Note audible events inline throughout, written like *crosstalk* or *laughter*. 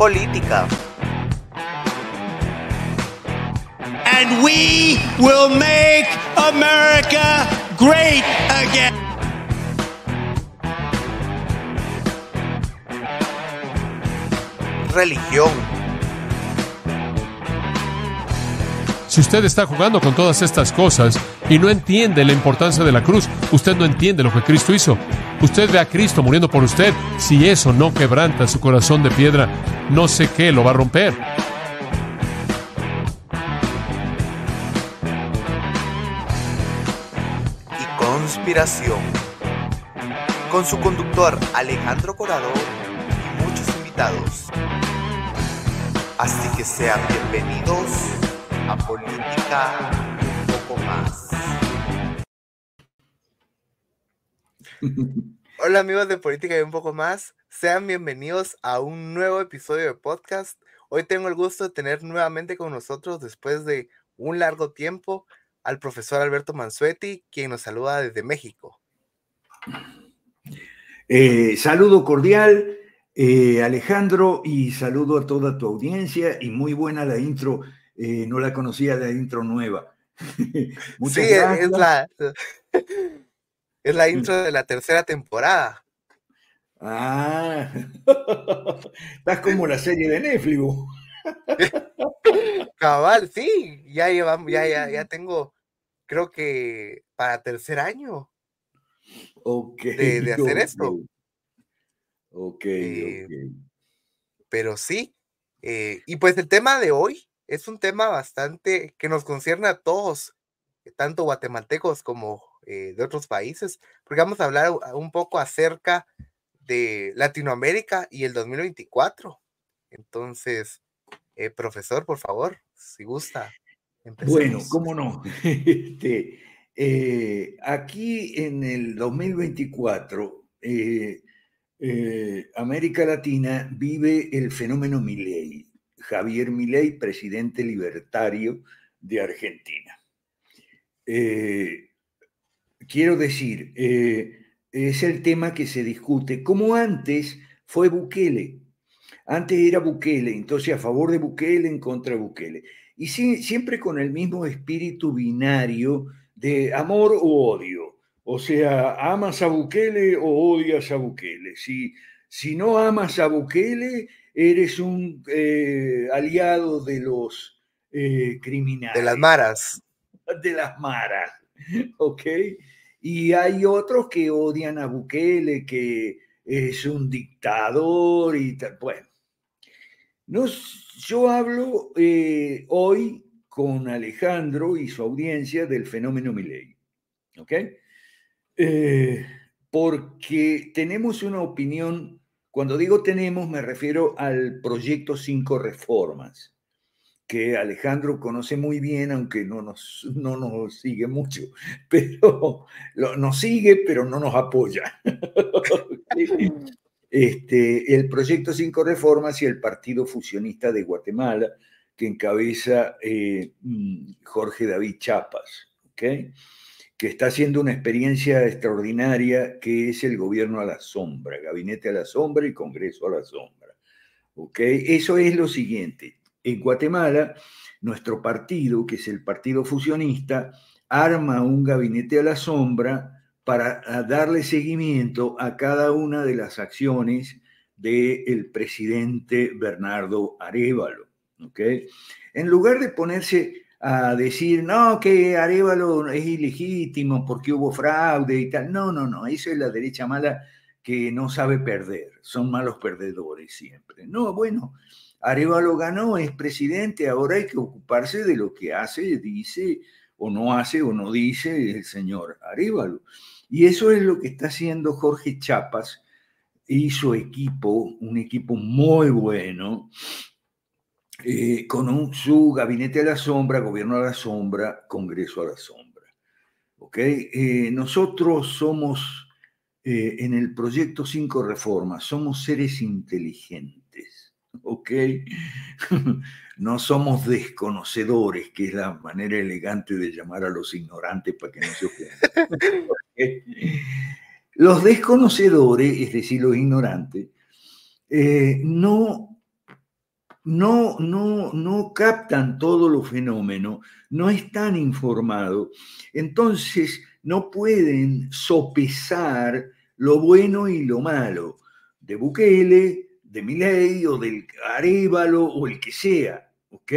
política. And we will make America great again. Religión. Si usted está jugando con todas estas cosas y no entiende la importancia de la cruz, usted no entiende lo que Cristo hizo. Usted ve a Cristo muriendo por usted. Si eso no quebranta su corazón de piedra, no sé qué lo va a romper. y conspiración. Con su conductor Alejandro Corado y muchos invitados. Así que sean bienvenidos a Política Hola amigos de Política y un poco más, sean bienvenidos a un nuevo episodio de podcast. Hoy tengo el gusto de tener nuevamente con nosotros después de un largo tiempo al profesor Alberto Mansuetti, quien nos saluda desde México. Eh, saludo cordial, eh, Alejandro, y saludo a toda tu audiencia. Y muy buena la intro, eh, no la conocía la intro nueva. *laughs* Muchas sí, gracias. es la, es la intro de la tercera temporada. Ah, *laughs* estás como la serie de Netflix. *laughs* Cabal, sí, ya llevamos, ya, ya, ya tengo, creo que para tercer año. Ok. de- de hacer esto. Ok, Eh, ok. Pero sí, eh, y pues el tema de hoy es un tema bastante que nos concierne a todos, tanto guatemaltecos como eh, de otros países, porque vamos a hablar un poco acerca de Latinoamérica y el 2024. Entonces, eh, profesor, por favor, si gusta. Bueno, empecemos. cómo no. *laughs* Este, eh, aquí en el 2024, eh, América Latina vive el fenómeno Milei. Javier Milei, presidente libertario de Argentina. Eh, quiero decir, eh, es el tema que se discute, como antes fue Bukele. Antes era Bukele, entonces a favor de Bukele, en contra de Bukele y siempre con el mismo espíritu binario de amor o odio. O sea, amas a Bukele o odias a Bukele. Si, si no amas a Bukele, eres un eh, aliado de los eh, criminales. De las maras. De las maras. *laughs* ¿Ok? Y hay otros que odian a Bukele, que es un dictador y tal. Bueno, nos- yo hablo eh, hoy con Alejandro y su audiencia del fenómeno Milei, ¿ok? Eh, porque tenemos una opinión, cuando digo tenemos me refiero al proyecto Cinco Reformas, que Alejandro conoce muy bien, aunque no nos, no nos sigue mucho, *laughs* pero lo- nos sigue, pero no nos apoya. *laughs* este, el proyecto Cinco Reformas y el Partido Fusionista de Guatemala, que encabeza eh, mm, Jorge David Chapas, ¿ok? que está haciendo una experiencia extraordinaria que es el gobierno a la sombra, gabinete a la sombra y Congreso a la sombra. ¿ok? Eso es lo siguiente. En Guatemala, nuestro partido, que es el Partido Fusionista, arma un gabinete a la sombra para darle seguimiento a cada una de las acciones del presidente Bernardo Arevalo. ¿ok? En lugar de ponerse a decir, no, que Arevalo es ilegítimo porque hubo fraude y tal. No, no, no, eso es la derecha mala que no sabe perder, son malos perdedores siempre. No, bueno, Arevalo ganó, es presidente, ahora hay que ocuparse de lo que hace, dice, o no hace o no dice el señor Arevalo. Y eso es lo que está haciendo Jorge Chapas y su equipo, un equipo muy bueno, eh, con su gabinete a la sombra, gobierno a la sombra, congreso a la sombra. ¿ok? Eh, nosotros somos, eh, en el proyecto Cinco Reformas, somos seres inteligentes. ¿Ok? *laughs* no somos desconocedores, que es la manera elegante de llamar a los ignorantes para que no se ofendan. *laughs* Los desconocedores, es decir, los ignorantes, eh, no no, no, no captan todo los fenómenos, no están informados, entonces no pueden sopesar lo bueno y lo malo de Bukele, de Milei o del Arevalo o el que sea, ¿ok?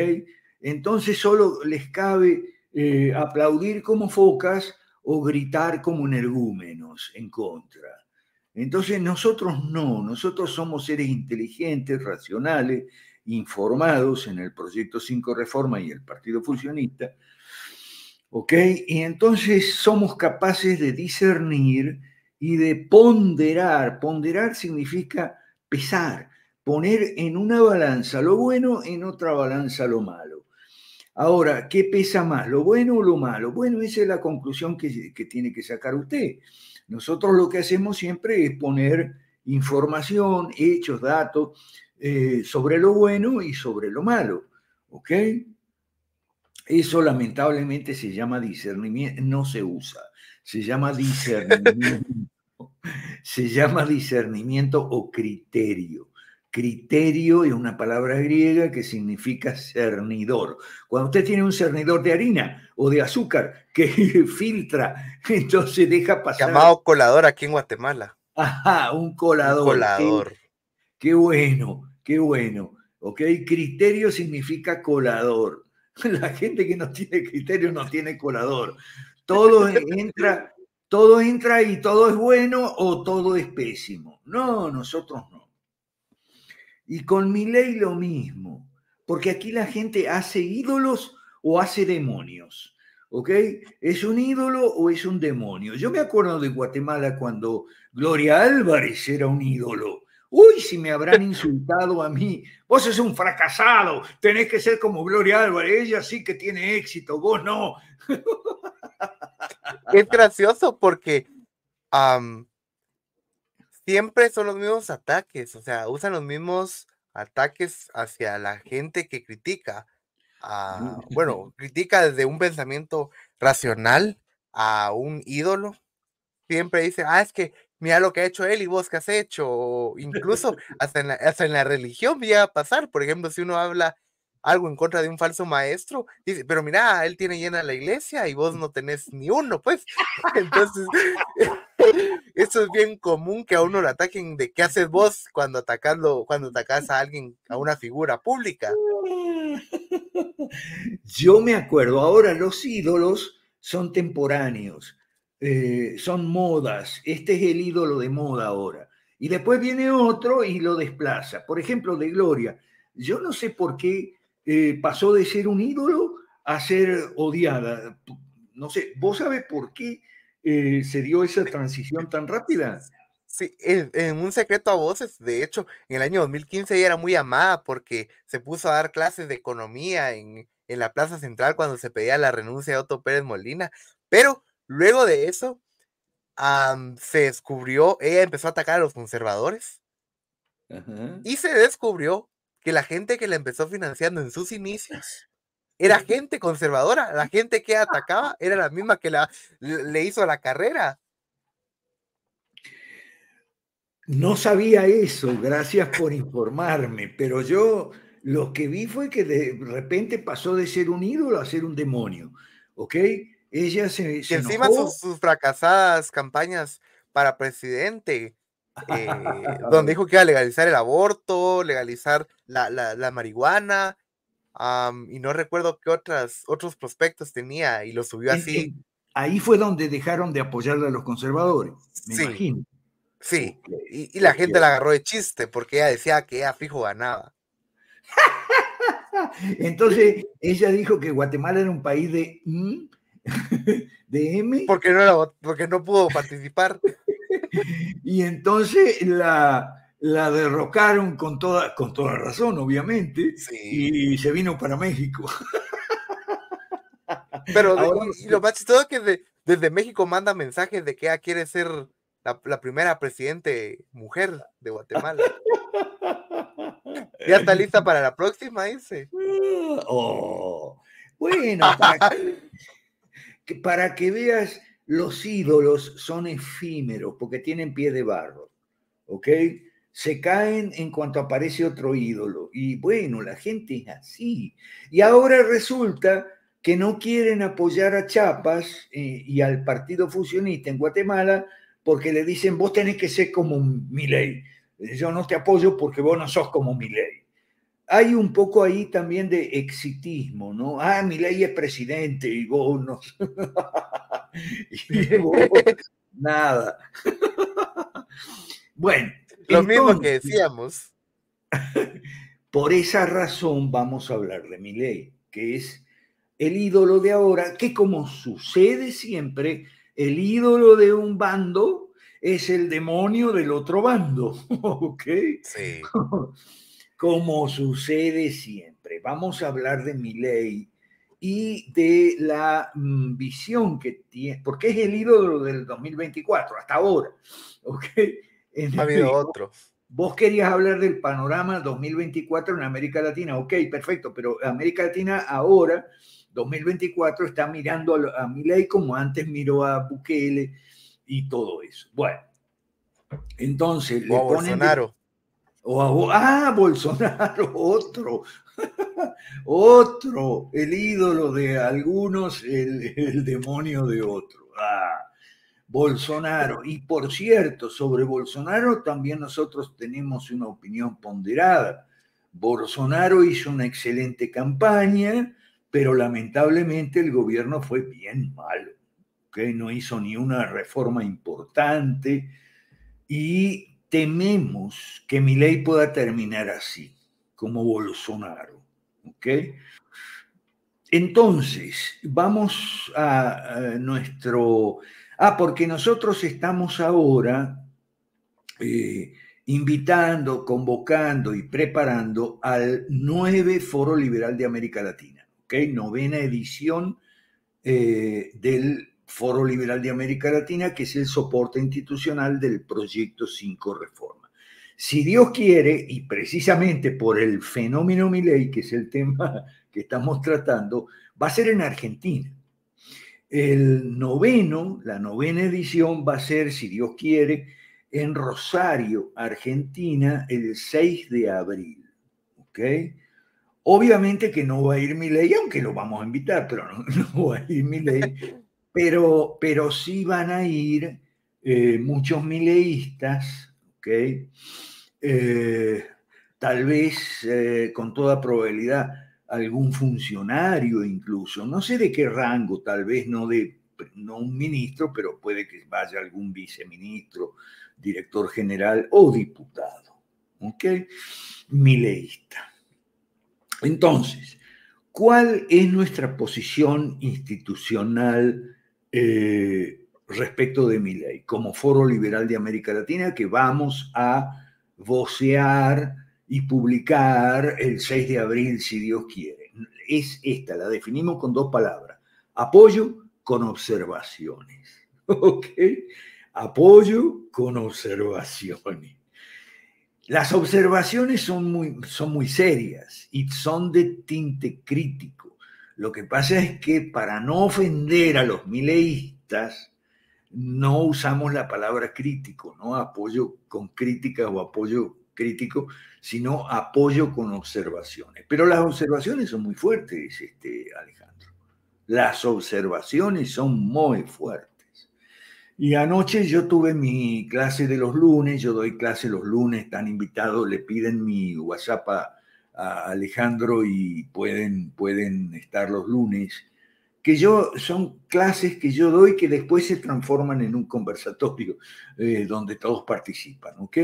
Entonces solo les cabe eh, aplaudir como focas o gritar como energúmenos en contra. Entonces nosotros no, nosotros somos seres inteligentes, racionales, informados en el proyecto 5 Reforma y el Partido Fusionista, ¿ok? Y entonces somos capaces de discernir y de ponderar. Ponderar significa pesar, poner en una balanza lo bueno, en otra balanza lo malo. Ahora, ¿qué pesa más, lo bueno o lo malo? Bueno, esa es la conclusión que, que tiene que sacar usted. Nosotros lo que hacemos siempre es poner información, hechos, datos eh, sobre lo bueno y sobre lo malo. ¿Ok? Eso lamentablemente se llama discernimiento, no se usa, se llama *laughs* discernimiento, se llama discernimiento o criterio. Criterio es una palabra griega que significa cernidor. Cuando usted tiene un cernidor de harina o de azúcar que *laughs* filtra, entonces deja pasar. Llamado colador aquí en Guatemala. Ajá, un colador. Un colador. Qué, bueno, qué bueno. ¿Ok? Criterio significa colador. *laughs* La gente que no tiene criterio no tiene colador. Todo *laughs* entra, todo entra y todo es bueno o todo es pésimo. No, nosotros no. Y con mi ley lo mismo, porque aquí la gente hace ídolos o hace demonios. ¿Ok? ¿Es un ídolo o es un demonio? Yo me acuerdo de Guatemala cuando Gloria Álvarez era un ídolo. Uy, si me habrán *laughs* insultado a mí. Vos sos un fracasado, tenés que ser como Gloria Álvarez, ella sí que tiene éxito, vos no. *laughs* Es gracioso porque siempre son los mismos ataques, o sea, usan los mismos ataques hacia la gente que critica. Ah, bueno, critica desde un pensamiento racional a un ídolo. Siempre dice, ah, es que mira lo que ha hecho él y vos que has hecho. O incluso hasta en la, hasta en la religión llega a pasar. Por ejemplo, si uno habla algo en contra de un falso maestro, dice, pero mira, él tiene llena la iglesia y vos no tenés ni uno, pues. *laughs* Entonces, *laughs* *laughs* eso es bien común que a uno le ataquen de qué haces vos cuando atacando, cuando atacas a alguien, a una figura pública. Yo me acuerdo, ahora los ídolos son temporáneos, eh, son modas, este es el ídolo de moda ahora. Y después viene otro y lo desplaza. Por ejemplo, de Gloria. Yo no sé por qué eh, pasó de ser un ídolo a ser odiada. No sé, ¿vos sabés por qué eh, se dio esa transición tan rápida? Sí, en, un secreto a voces, de hecho, en el año 2015 ella era muy amada porque se puso a dar clases de economía en, la Plaza Central cuando se pedía la renuncia de Otto Pérez Molina, pero luego de eso se descubrió, ella empezó a atacar a los conservadores y se descubrió que la gente que la empezó financiando en sus inicios era gente conservadora, la gente que atacaba era la misma que la, le hizo la carrera. No sabía eso, gracias por informarme, pero yo lo que vi fue que de repente pasó de ser un ídolo a ser un demonio, ¿ok? Ella se... y encima sus, sus, fracasadas campañas para presidente eh, *laughs* donde dijo que iba a legalizar el aborto, legalizar la, marihuana, y no recuerdo qué otras, otros prospectos tenía, y lo subió así. ahí fue donde dejaron de apoyarle a los conservadores, me sí, imagino. Sí, y, la gente la agarró de chiste porque ella decía que ella fijo ganaba. *laughs* Entonces, ella dijo que Guatemala era un país de, *laughs* de M. Porque no, porque no pudo participar. Y entonces la, la derrocaron con toda, con toda razón, obviamente, y se vino para México. Pero lo más chistoso es que desde México manda mensajes de que ella quiere ser la, primera presidente mujer de Guatemala. ya está lista para la próxima, dice. *laughs* Oh, bueno, para que veas los ídolos son efímeros porque tienen pie de barro, ¿ok? se caen en cuanto aparece otro ídolo. Y bueno, la gente es así. Y ahora resulta que no quieren apoyar a Chapas eh, y al Partido Fusionista en Guatemala porque le dicen, vos tenés que ser como ley. Yo no te apoyo porque vos no sos como ley. Hay un poco ahí también de exitismo, ¿no? Ah, ley es presidente y vos no. *laughs* *laughs* y vos, nada. *laughs* bueno. Lo mismo que decíamos. *laughs* Por esa razón vamos a hablar de ley, que es el ídolo de ahora, que como sucede siempre, el ídolo de un bando es el demonio del otro bando, ¿ok? Sí. Como sucede siempre. Vamos a hablar de mi ley y de la mm, visión que tiene, porque es el ídolo del 2024, hasta ahora, *laughs* ¿ok? ha habido otro. Vos querías hablar del panorama 2024 en América Latina, ok, perfecto, pero América Latina ahora 2024 está mirando a, a Milei como antes miró a Bukele y todo eso. Bueno, entonces o a Bolsonaro. o a, ah, Bolsonaro, *laughs* otro, *laughs* otro, el ídolo de algunos, el, demonio de otro. Ah, Bolsonaro. Y por cierto, sobre Bolsonaro también nosotros tenemos una opinión ponderada. Bolsonaro hizo una excelente campaña, pero lamentablemente el gobierno fue bien malo, que no hizo ni una reforma importante y tememos que mi ley pueda terminar así, como Bolsonaro. Entonces, vamos a, nuestro... Ah, porque nosotros estamos ahora eh, invitando, convocando y preparando al nueve Foro Liberal de América Latina novena edición eh, del Foro Liberal de América Latina, que es el soporte institucional del proyecto 5 Reforma. Si Dios quiere, y precisamente por el fenómeno Milei, que es el tema que estamos tratando, va a ser en Argentina. El noveno, la novena edición va a ser, si Dios quiere, en Rosario, Argentina, el 6 de abril. ¿Ok? Obviamente que no va a ir mi ley, aunque lo vamos a invitar, pero no, *laughs* va a ir mi ley. Pero, pero sí van a ir eh, muchos mileístas, ¿ok? Eh, tal vez eh, con toda probabilidad algún funcionario incluso, no sé de qué rango, tal vez no de no un ministro, pero puede que vaya algún viceministro, director general o diputado, ¿ok? Mileísta. Entonces, ¿cuál es nuestra posición institucional eh, respecto de mi ley? Como Foro Liberal de América Latina, que vamos a vocear y publicar el 6 de abril, si Dios quiere. Es esta, la definimos con dos palabras. Apoyo con observaciones. *laughs* ¿Ok? Apoyo con observaciones. Las observaciones son muy, son muy serias y son de tinte crítico. Lo que pasa es que para no ofender a los mileístas, no usamos la palabra crítico, no apoyo con crítica o apoyo crítico, sino apoyo con observaciones. Pero las observaciones son muy fuertes, este, Alejandro. Las observaciones son muy fuertes. Y anoche yo tuve mi clase de los lunes, yo doy clase los lunes, están invitados, le piden mi WhatsApp a, Alejandro y pueden, pueden estar los lunes, que yo son clases que yo doy que después se transforman en un conversatorio eh, donde todos participan, ¿ok?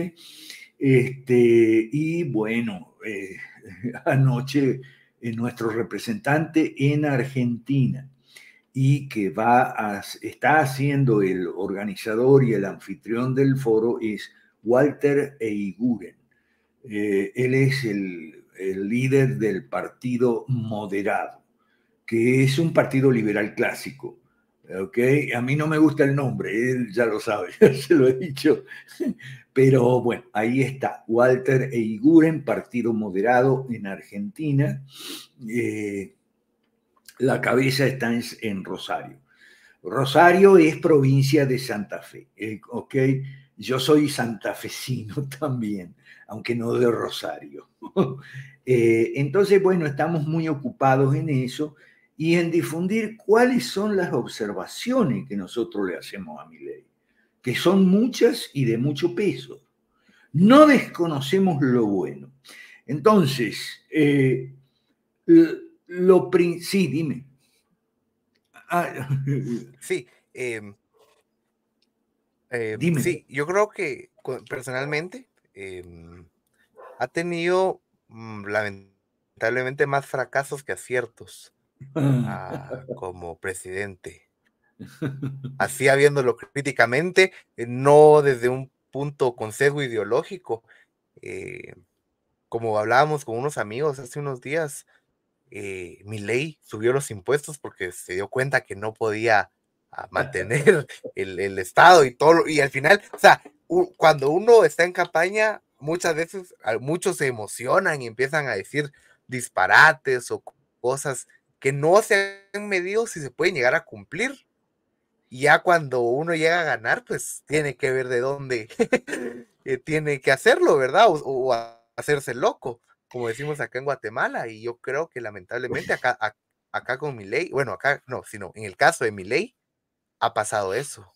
Este, y bueno, eh, *laughs* anoche eh, nuestro representante en Argentina, y que va está haciendo el organizador y el anfitrión del foro es Walter Eiguren. Él es el, líder del partido moderado, que es un partido liberal clásico. ¿okay? A mí no me gusta el nombre, él ya lo sabe, *laughs* se lo he dicho. Pero bueno, ahí está, Walter Eiguren, partido moderado en Argentina. Eh, la cabeza está en, Rosario. Rosario es provincia de Santa Fe, eh, yo soy santafesino *laughs* también, aunque no de Rosario. *laughs* Eh, entonces, bueno, estamos muy ocupados en eso y en difundir cuáles son las observaciones que nosotros le hacemos a mi ley, que son muchas y de mucho peso. No desconocemos lo bueno. Entonces, eh, lo sí, dime. Ah, *laughs* sí, em, em, sí, yo creo que personalmente em, ha tenido mm, lamentablemente más fracasos que aciertos *laughs* ah, como presidente. Así habiéndolo críticamente, eh, no desde un punto con sesgo ideológico. Eh, como hablábamos con unos amigos hace unos días, eh, mi ley subió los impuestos porque se dio cuenta que no podía ah, mantener *laughs* el, Estado y todo, y al final, o sea, cuando uno está en campaña, muchas veces muchos se emocionan y empiezan a decir disparates o cosas que no se han medido si se pueden llegar a cumplir. Y ya cuando uno llega a ganar, pues tiene que ver de dónde *laughs* eh, tiene que hacerlo, ¿verdad? o hacerse loco como decimos acá en Guatemala, y yo creo que lamentablemente acá, acá con mi ley, bueno, acá no, sino en el caso de mi ley, ha pasado eso.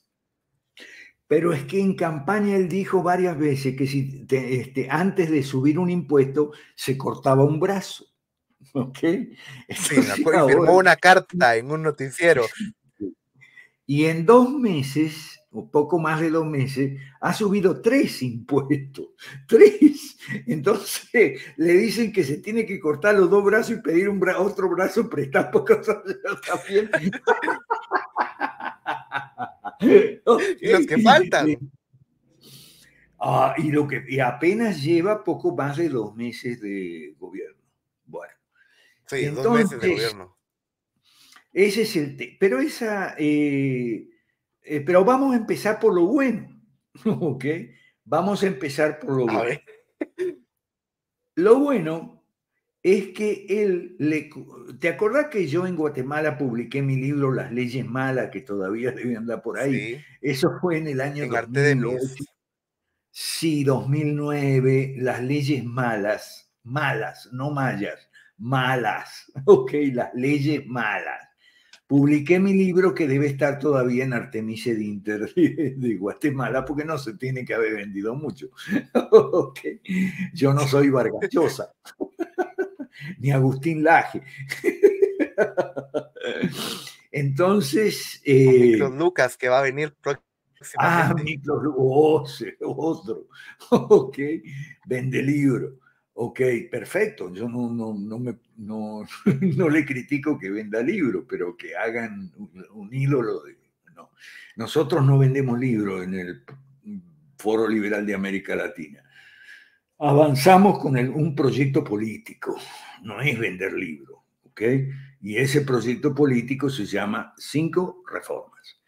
Pero es que en campaña él dijo varias veces que si este, antes de subir un impuesto se cortaba un brazo. *laughs* ¿Ok? Sí, firmó una carta en un noticiero. Y en dos meses o poco más de dos meses, ha subido tres impuestos. *laughs* Tres. Entonces le dicen que se tiene que cortar los dos brazos y pedir un otro brazo prestado *laughs* porque también. y los que faltan. Ah, y lo que y apenas lleva poco más de dos meses de gobierno. Sí, dos meses de gobierno. Ese es el tema. Pero esa. Eh, eh, pero vamos a empezar por lo bueno, *laughs* ¿ok? Vamos a empezar por lo bueno. Lo bueno es que él le... ¿Te acordás que yo en Guatemala publiqué mi libro Las leyes malas que todavía *laughs* deben andar por ahí? Eso fue en el año en Sí, 2009, Las leyes malas, malas, no mayas, malas, *laughs* ok, las leyes malas publiqué mi libro que debe estar todavía en Artemise de Inter *laughs* de, Guatemala porque no se tiene que haber vendido mucho. *laughs* Yo no soy Vargachosa, ni Agustín Laje. Entonces... Eh, Lucas que va a venir próximamente. Ah, Miklos Lucas, otro. Ok, vende libro. Ok, perfecto. Yo no, no, no, me, no, *laughs* no le critico que venda libros, pero que hagan un, ídolo de... No. Nosotros no vendemos libros en el Foro Liberal de América Latina. Avanzamos con un proyecto político, no es vender libros. Y ese proyecto político se llama Cinco Reformas.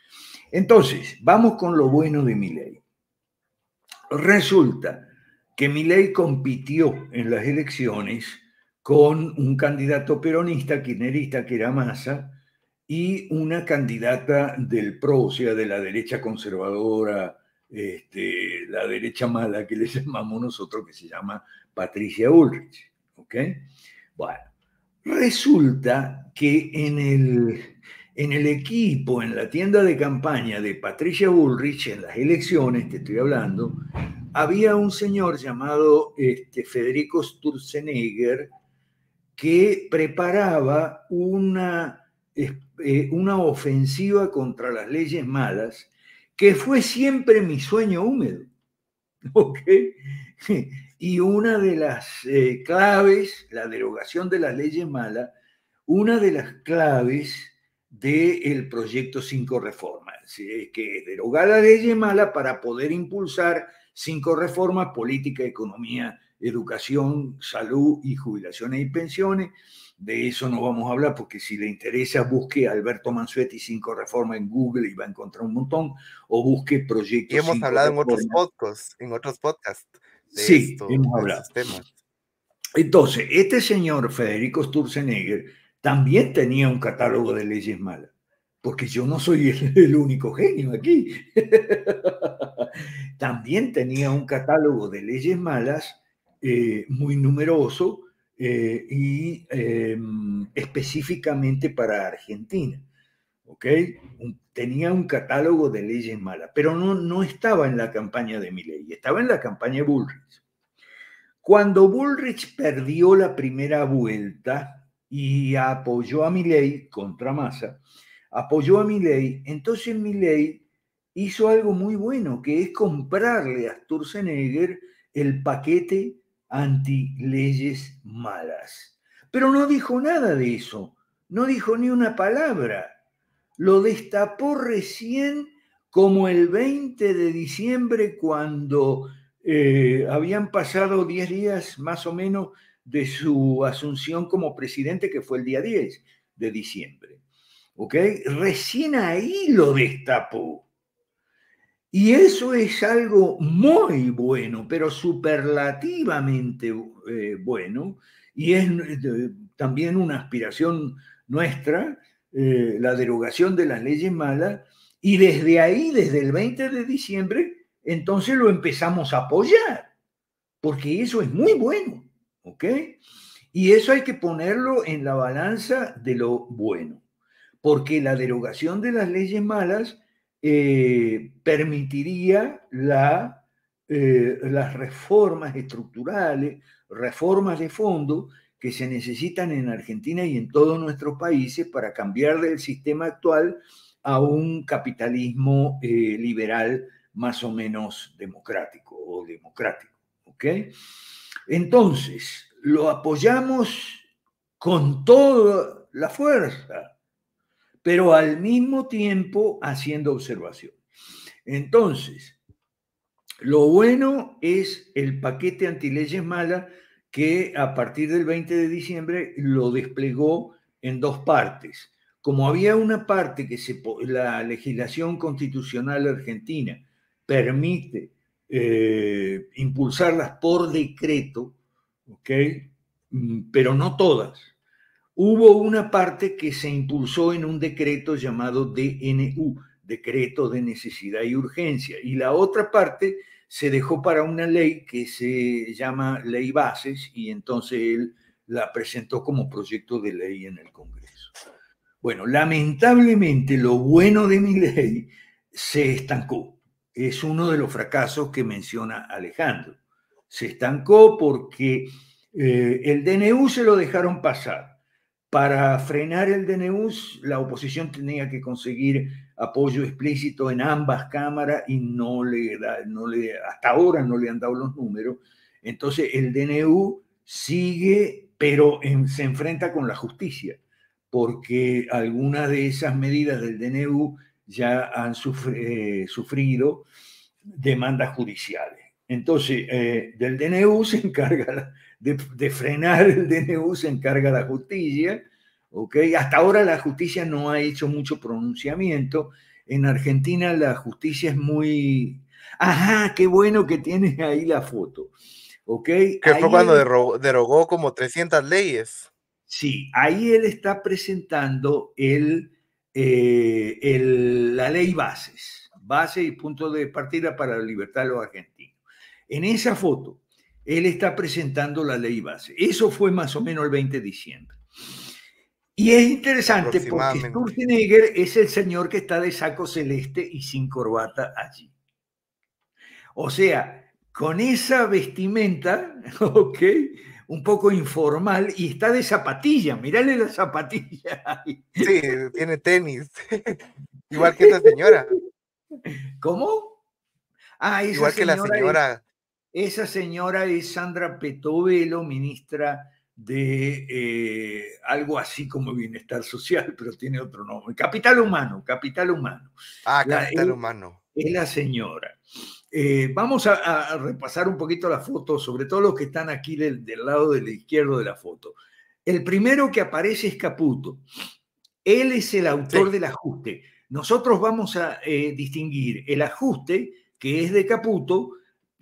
Entonces, vamos con lo bueno de mi ley. Resulta que Milei compitió en las elecciones con un candidato peronista, kirchnerista, que era Massa, y una candidata del PRO, o sea, de la derecha conservadora, este, la derecha mala que le *laughs* llamamos nosotros, que se llama Patricia Ulrich. ¿Ok? Bueno, resulta que en el, en el equipo, en la tienda de campaña de Patricia Ulrich, en las elecciones, te estoy hablando, había un señor llamado este, Federico Sturzenegger que preparaba una, eh, una ofensiva contra las leyes malas, que fue siempre mi sueño húmedo. *laughs* Y una de las eh, claves, la derogación de las leyes malas, una de las claves del proyecto Cinco Reformas, que es derogar la ley mala para poder impulsar cinco reformas, política, economía, educación, salud y jubilaciones y pensiones. De eso no vamos a hablar porque si le interesa busque Alberto Mansuetti cinco reformas en Google y va a encontrar un montón o busque proyectos. Y hemos hablado en otros podcasts, en otros podcasts. sí, hemos hablado. Entonces, este señor Federico Sturzenegger también tenía un catálogo de leyes malas porque yo no soy el, *laughs* único genio aquí. *laughs* También tenía un catálogo de leyes malas eh, muy numeroso eh, y em, específicamente para Argentina. ¿ok? tenía un catálogo de leyes malas, pero no, no estaba en la campaña de Milley, estaba en la campaña de Bullrich. Cuando Bullrich perdió la primera vuelta y apoyó a Milley contra Massa, apoyó a Milley, entonces Milley hizo algo muy bueno, que es comprarle a Sturzenegger el paquete anti leyes malas. Pero no dijo nada de eso, no dijo ni una palabra lo destapó recién como el 20 de diciembre cuando eh, habían pasado 10 días más o menos de su asunción como presidente, que fue el día 10 de diciembre. ¿Ok? Recién ahí lo destapó. Y eso es algo muy bueno, pero superlativamente eh, bueno, y es eh, también una aspiración nuestra eh, la derogación de las leyes malas y desde ahí, desde el 20 de diciembre, entonces lo empezamos a apoyar, porque eso es muy bueno, ¿ok? Y eso hay que ponerlo en la balanza de lo bueno, porque la derogación de las leyes malas eh, permitiría eh, las reformas estructurales, reformas de fondo que se necesitan en Argentina y en todos nuestros países para cambiar del sistema actual a un capitalismo eh, liberal más o menos democrático o democrático. ¿ok? Entonces, lo apoyamos con toda la fuerza, pero al mismo tiempo haciendo observación. Entonces, lo bueno es el paquete antileyes malas que a partir del 20 de diciembre lo desplegó en dos partes. Como había una parte que la legislación constitucional argentina permite eh, impulsarlas por decreto, mm, pero no todas. Hubo una parte que se impulsó en un decreto llamado DNU, Decreto de Necesidad y Urgencia, y la otra parte se dejó para una ley que se llama Ley Bases y entonces él la presentó como proyecto de ley en el Congreso. Bueno, lamentablemente lo bueno de mi ley se estancó. Es uno de los fracasos que menciona Alejandro. Se estancó porque eh, el DNU se lo dejaron pasar. Para frenar el DNU, la oposición tenía que conseguir apoyo explícito en ambas cámaras y no le, da, no le hasta ahora no le han dado los números. Entonces el DNU sigue, pero se enfrenta con la justicia, porque algunas de esas medidas del DNU ya han eh, sufrido demandas judiciales. Entonces, eh, del DNU *laughs* se encarga de, de, frenar el DNU, se encarga la justicia, hasta ahora la justicia no ha hecho mucho pronunciamiento. En Argentina la justicia es muy... Ajá, qué bueno que tienes ahí la foto. ¿Ok? Que fue cuando derogó, como 300 leyes. Sí, ahí él está presentando el, eh, el, la ley bases, base y punto de partida para la libertad de los argentinos. En esa foto, él está presentando la ley base. Eso fue más o menos el 20 de diciembre. Y es interesante porque Sturzenegger es el señor que está de saco celeste y sin corbata allí. O sea, con esa vestimenta, *laughs* ¿ok? Un poco informal y está de zapatilla. Mírale la zapatilla. Sí, tiene tenis. *laughs* Igual que esa señora. ¿Cómo? Ah, Igual que la señora. Esa señora es Sandra Petovelo, ministra de eh, algo así como bienestar social, *laughs* pero tiene otro nombre. Capital humano, capital humano. Ah, capital humano. Es la señora. Eh, vamos a, repasar un poquito la foto, sobre todo los que están aquí del, lado del izquierdo de la foto. El primero que aparece es Caputo. Él es el autor del ajuste. Nosotros vamos a eh, distinguir el ajuste, que es de Caputo,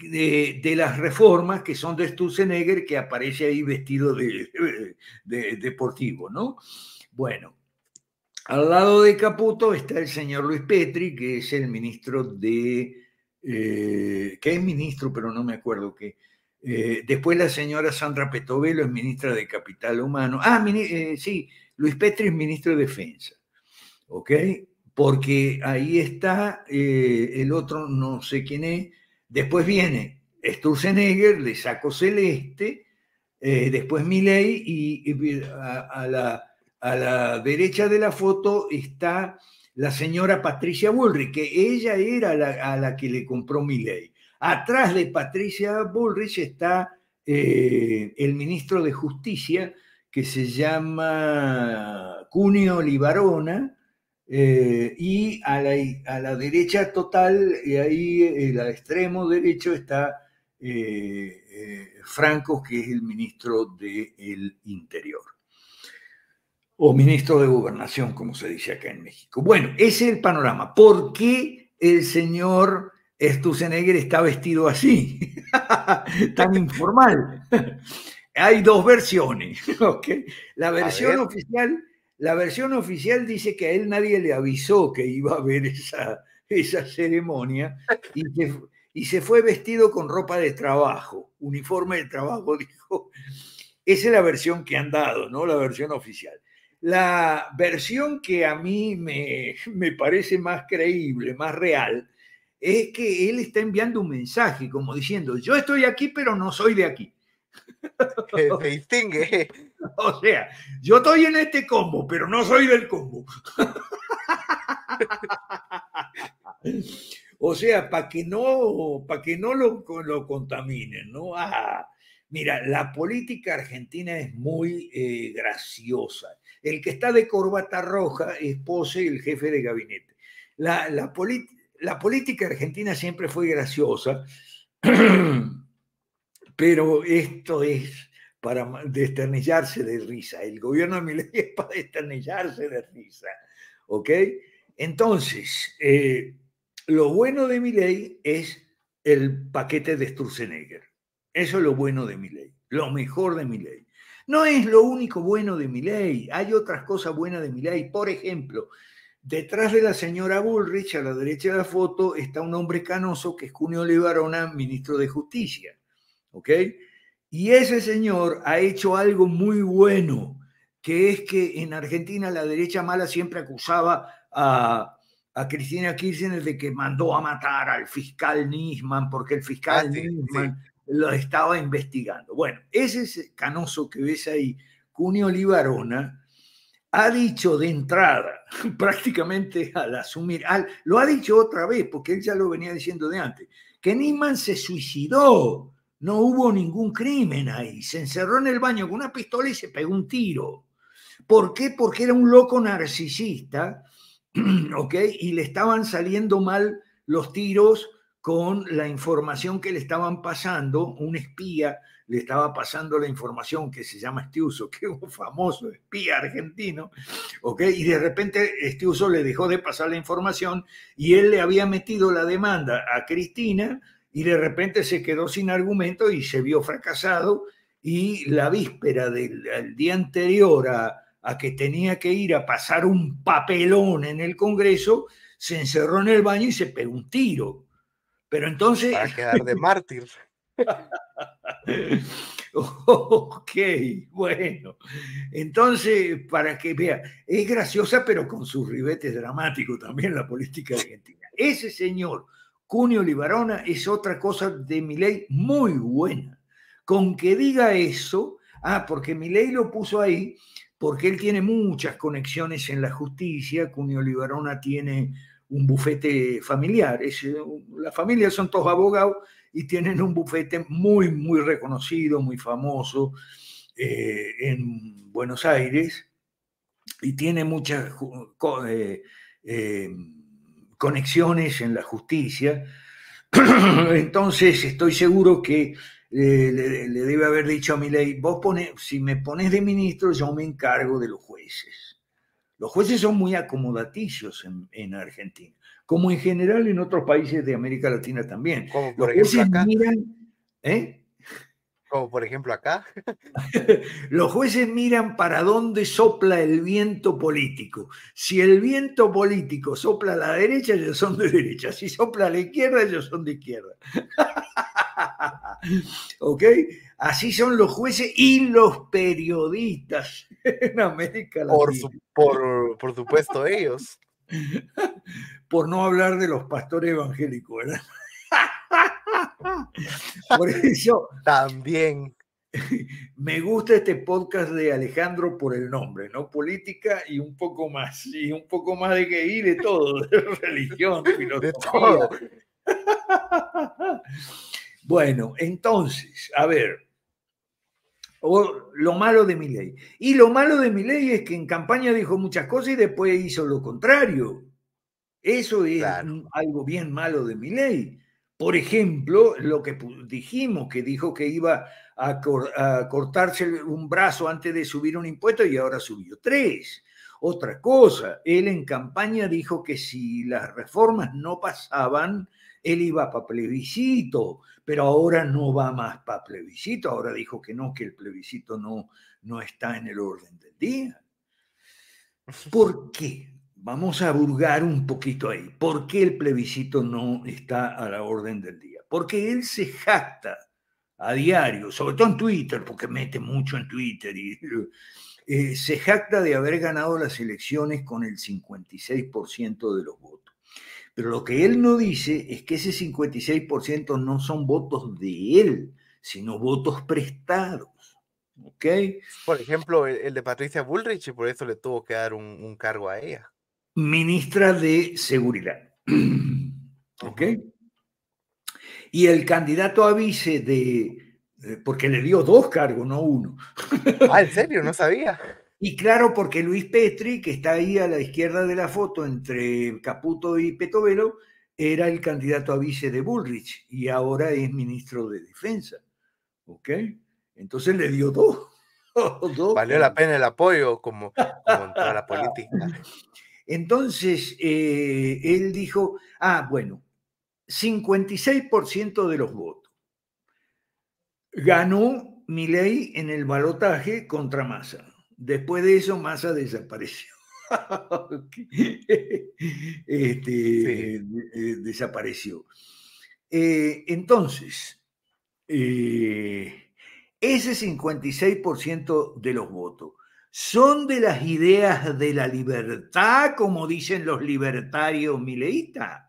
de, las reformas que son de Sturzenegger, que aparece ahí vestido *laughs* de, deportivo, ¿no? Bueno, Al lado de Caputo está el señor Luis Petri, que es el ministro de, eh, que es ministro, pero no me acuerdo qué. Eh, después la señora Sandra Petovelo es ministra de Capital Humano. Ah, eh, sí, Luis Petri es ministro de Defensa. ¿Ok? Porque ahí está el otro, no sé quién es. Después viene Sturzenegger, le saco celeste. después Milei y, a la a la derecha de la foto está la señora Patricia Bullrich, que ella era la, a la que le compró mi ley. Atrás de Patricia Bullrich está eh, el ministro de Justicia, que se llama Cunio Libarona, eh, y a la, a la, derecha total, y ahí el extremo derecho está eh, Franco, que es el ministro del Interior o ministro de gobernación, como se dice acá en México. Bueno, ese es el panorama. ¿Por qué el señor Stusenegger está vestido así, *laughs* tan informal? *laughs* Hay dos versiones. *laughs* La versión oficial, la versión oficial dice que a él nadie le avisó que iba a haber esa, esa ceremonia y y se fue vestido con ropa de trabajo, uniforme de trabajo, *laughs* dijo. Esa es la versión que han dado, ¿no? La versión oficial. La versión que a mí me, parece más creíble, más real, es que él está enviando un mensaje como diciendo, yo estoy aquí, pero no soy de aquí. *laughs* se distingue. *laughs* O sea, yo estoy en este combo, pero no soy del combo. *laughs* O sea, para que no, para que no lo, lo contaminen, ¿no? Ah, mira, la política argentina es muy eh, graciosa. El que está de corbata roja es Pose, el jefe de gabinete. La, la, política argentina siempre fue graciosa, *clears throat* pero esto es para desternillarse de risa. El gobierno de Milei *laughs* es para desternillarse de risa. ¿Ok? Entonces, eh, lo bueno de Milei es el paquete de Sturzenegger. Eso es lo bueno de Milei, lo mejor de Milei. No es lo único bueno de mi ley, hay otras cosas buenas de mi ley. Por ejemplo, detrás de la señora Bullrich, a la derecha de la foto, está un hombre canoso que es Cunio Levarona, ministro de Justicia. ¿Ok? Y ese señor ha hecho algo muy bueno, que es que en Argentina la derecha mala siempre acusaba a, Cristina Kirchner de que mandó a matar al fiscal Nisman, porque el fiscal ah, Nisman lo estaba investigando. Bueno, ese canoso que ves ahí, Cunio Libarona, ha dicho de entrada, *laughs* prácticamente al asumir, lo ha dicho otra vez, porque él ya lo venía diciendo de antes, que Nisman se suicidó, no hubo ningún crimen ahí, se encerró en el baño con una pistola y se pegó un tiro. ¿Por qué? Porque era un loco narcisista, *clears throat* ¿ok? Y le estaban saliendo mal los tiros con la información que le estaban pasando, un espía le estaba pasando la información que se llama Estiuso, *laughs* que es un famoso espía argentino, ¿ok? Y de repente Estiuso le dejó de pasar la información y él le había metido la demanda a Cristina y de repente se quedó sin argumento y se vio fracasado y la víspera del día anterior a, a que tenía que ir a pasar un papelón en el Congreso, se encerró en el baño y se pegó un tiro. Pero entonces... Para quedar de mártir. *laughs* ok, bueno. Entonces, para que vea, es graciosa, pero con sus ribetes dramáticos también la política argentina. Ese señor, Cunio Libarona, es otra cosa de mi ley muy buena. Con que diga eso, ah, porque mi ley lo puso ahí, porque él tiene muchas conexiones en la justicia, Cunio Libarona tiene un bufete familiar. Es, eh, la familia son todos abogados y tienen un bufete muy, muy reconocido, muy famoso eh, en Buenos Aires y tiene muchas eh, conexiones en la justicia. *clears throat* Entonces estoy seguro que le, debe haber dicho a mi ley, vos pone, si me pones de ministro, yo me encargo de los jueces. Los jueces son muy acomodaticios en, Argentina, como en general en otros países de América Latina también. Como por ejemplo acá. ¿eh? Como por ejemplo acá. *laughs* Los jueces miran para dónde sopla el viento político. Si el viento político sopla a la derecha, ellos son de derecha. Si sopla a la izquierda, ellos son de izquierda. *laughs* ¿Ok? Así son los jueces y los periodistas en América Latina. Por, por supuesto, ellos. *laughs* Por no hablar de los pastores evangélicos, ¿verdad? Por eso. También. *laughs* Me gusta este podcast de Alejandro por el nombre, ¿no? Política y un poco más, y un poco más de que ir de todo, *laughs* de religión, filosofía. De todo. *laughs* Bueno, entonces, a ver, lo malo de mi ley. Y lo malo de mi ley es que en campaña dijo muchas cosas y después hizo lo contrario. Eso es algo bien malo de mi ley. Por ejemplo, lo que dijimos, que dijo que iba a, cortarse un brazo antes de subir un impuesto y ahora subió tres. Otra cosa, él en campaña dijo que si las reformas no pasaban, él iba para plebiscito, pero ahora no va más para plebiscito, ahora dijo que no, que el plebiscito no, no está en el orden del día. ¿Por qué? Vamos a burgar un poquito ahí. ¿Por qué el plebiscito no está a la orden del día? Porque él se jacta a diario, sobre todo en Twitter, porque mete mucho en Twitter, y eh, se jacta de haber ganado las elecciones con el 56% de los votos. Pero lo que él no dice es que ese 56% no son votos de él, sino votos prestados. Por ejemplo, el, de Patricia Bullrich, y por eso le tuvo que dar un cargo a ella ministra de Seguridad. *clears throat* ¿Ok? Y el candidato a vice de, porque le dio dos cargos, no uno. *laughs* Ah, ¿en serio? No sabía. Y claro, porque Luis Petri, que está ahí a la izquierda de la foto entre Caputo y Petovelo, era el candidato a vice de Bullrich y ahora es ministro de Defensa. ¿Ok? Entonces le dio dos. *laughs* Valió la pena el apoyo como, como la política. *laughs* Entonces, eh, él dijo, ah, bueno, 56% de los votos. Ganó Milei en el balotaje contra Massa. Después de eso, Massa desapareció. *laughs* este, eh, desapareció. Eh, entonces, ese 56% de los votos son de las ideas de la libertad, como dicen los libertarios mileístas.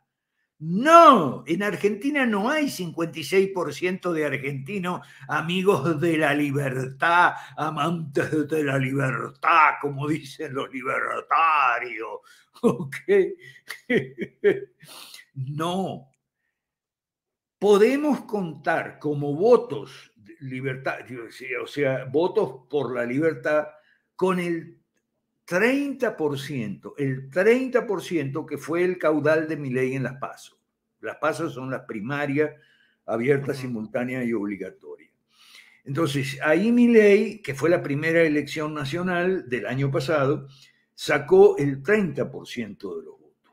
No, en Argentina no hay 56% de argentinos amigos de la libertad, amantes de la libertad, como dicen los libertarios. *laughs* *laughs* No. Podemos contar como votos libertad, o sea, votos por la libertad con el 30%, el 30% que fue el caudal de mi ley en las pasos. Las pasos son las primarias, abiertas, simultáneas y obligatorias. Entonces, ahí mi ley, que fue la primera elección nacional del año pasado, sacó el 30% de los votos.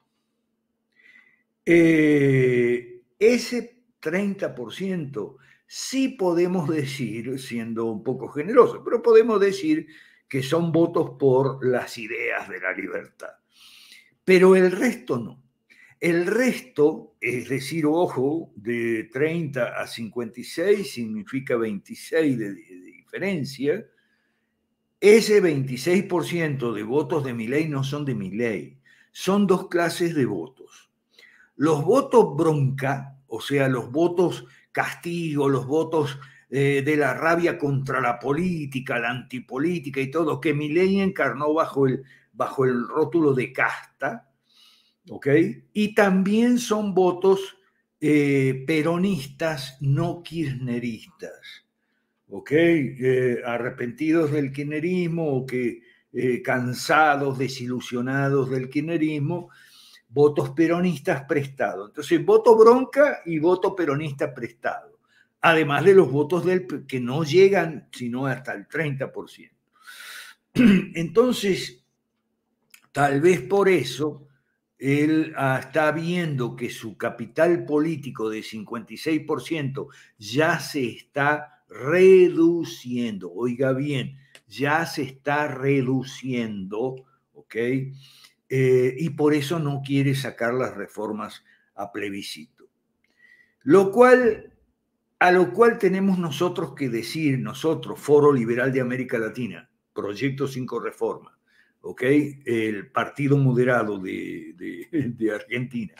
Eh, ese 30% sí podemos decir, siendo un poco generoso, pero podemos decir que son votos por las ideas de la libertad. Pero el resto no. El resto, es decir, ojo, de 30 a 56 significa 26 de, diferencia. Ese 26% de votos de mi ley no son de mi ley, son dos clases de votos. Los votos bronca, o sea, los votos castigo, los votos eh, de la rabia contra la política, la antipolítica y todo, que Milei encarnó bajo el, bajo el rótulo de casta, ¿ok? Y también son votos eh, peronistas, no kirchneristas, ¿ok? Eh, arrepentidos del kirchnerismo que cansados, desilusionados del kirchnerismo, votos peronistas prestados. Entonces, voto bronca y voto peronista prestado además de los votos del, que no llegan sino hasta el 30%. *clears throat* Entonces, tal vez por eso él ah, está viendo que su capital político de 56% ya se está reduciendo, oiga bien, ya se está reduciendo, ¿ok? Eh, y por eso no quiere sacar las reformas a plebiscito. Lo cual, a lo cual tenemos nosotros que decir, nosotros, Foro Liberal de América Latina, Proyecto 5 Reforma, ¿ok? El partido moderado de, *laughs* de Argentina.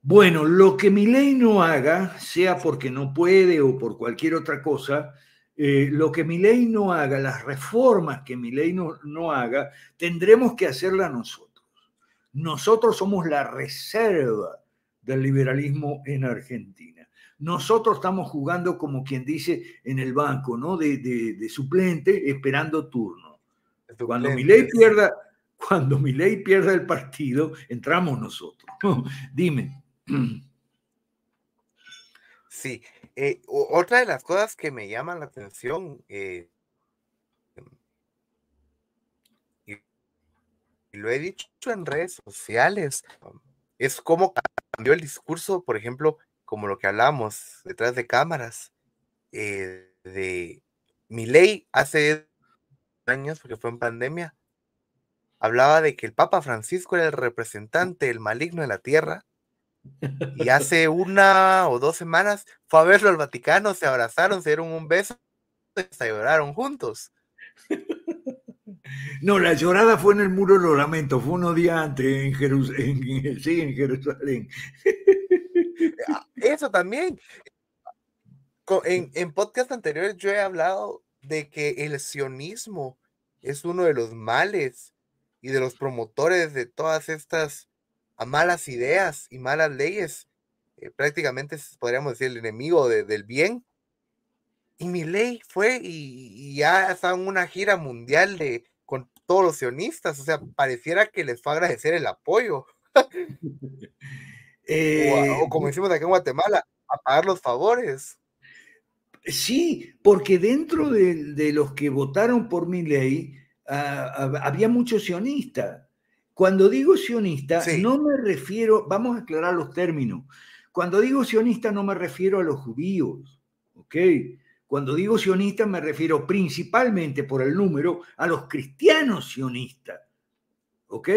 Bueno, lo que mi ley no haga, sea porque no puede o por cualquier otra cosa, eh, lo que mi ley no haga, las reformas que mi ley no, no haga, tendremos que hacerlas nosotros. Nosotros somos la reserva del liberalismo en Argentina. Nosotros estamos jugando como quien dice en el banco, ¿no? De, de, suplente esperando turno. Cuando mi ley pierda, cuando mi ley pierda el partido, entramos nosotros. Dime. Sí, eh, otra de las cosas que me llaman la atención, eh, y, lo he dicho en redes sociales, es cómo cambió el discurso, por ejemplo, como lo que hablamos detrás de cámaras, eh, de mi ley hace años, porque fue en pandemia, hablaba de que el Papa Francisco era el representante, el maligno de la tierra, y *laughs* hace una o dos semanas fue a verlo al Vaticano, se abrazaron, se dieron un beso se lloraron juntos. No, la llorada fue en el muro de los lamentos, fue unos días antes en, Jerusalén. Sí, en Jerusalén. Eso también. En, en podcast anteriores yo he hablado de que el sionismo es uno de los males y de los promotores de todas estas malas ideas y malas leyes. Eh, prácticamente podríamos decir el enemigo del bien. Y mi ley fue y, ya está en una gira mundial de con todos los sionistas. O sea, pareciera que les fue a agradecer el apoyo. *laughs* Eh, o, como decimos aquí en Guatemala, a pagar los favores. Sí, porque dentro de, los que votaron por mi ley, ah, había muchos sionistas. Cuando digo sionista, no me refiero, vamos a aclarar los términos. Cuando digo sionista, no me refiero a los judíos, ¿ok? Cuando digo sionista, me refiero principalmente por el número a los cristianos sionistas, ¿ok?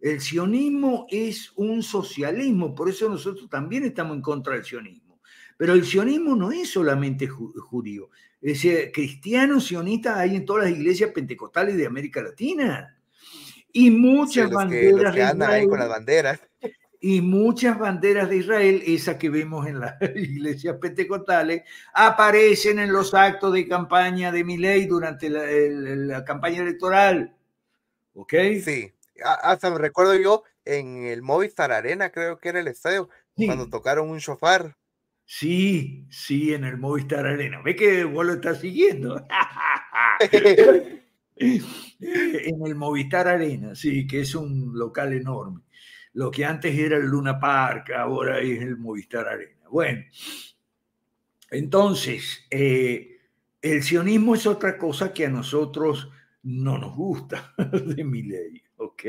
El sionismo es un socialismo, por eso nosotros también estamos en contra del sionismo. Pero el sionismo no es solamente judío, es decir, cristianos sionistas hay en todas las iglesias pentecostales de América Latina y muchas banderas de Israel, con las banderas. Y muchas banderas de Israel, esas que vemos en las *laughs* iglesias pentecostales, aparecen en los actos de campaña de ley durante la, campaña electoral. ¿Ok? Sí, hasta me recuerdo yo en el Movistar Arena, creo que era el estadio, cuando tocaron un shofar. Sí, sí, en el Movistar Arena. Ve que vos lo estás siguiendo. *laughs* en el Movistar Arena, sí, que es un local enorme. Lo que antes era el Luna Park, ahora es el Movistar Arena. Bueno, entonces, eh, el sionismo es otra cosa que a nosotros no nos gusta *laughs* de mi ley, ¿ok?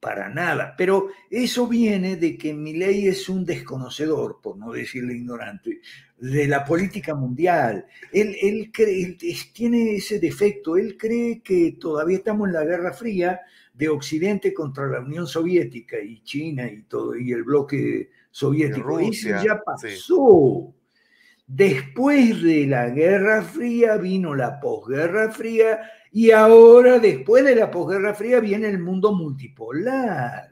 Para nada. Pero eso viene de que mi ley es un desconocedor, por no decirle ignorante, de la política mundial. Él, él, cree, tiene ese defecto, él cree que todavía estamos en la Guerra Fría de Occidente contra la Unión Soviética y China y todo, y el bloque soviético. Eso ya pasó. Después de la Guerra Fría vino la posguerra fría y ahora, después de la posguerra fría, viene el mundo multipolar.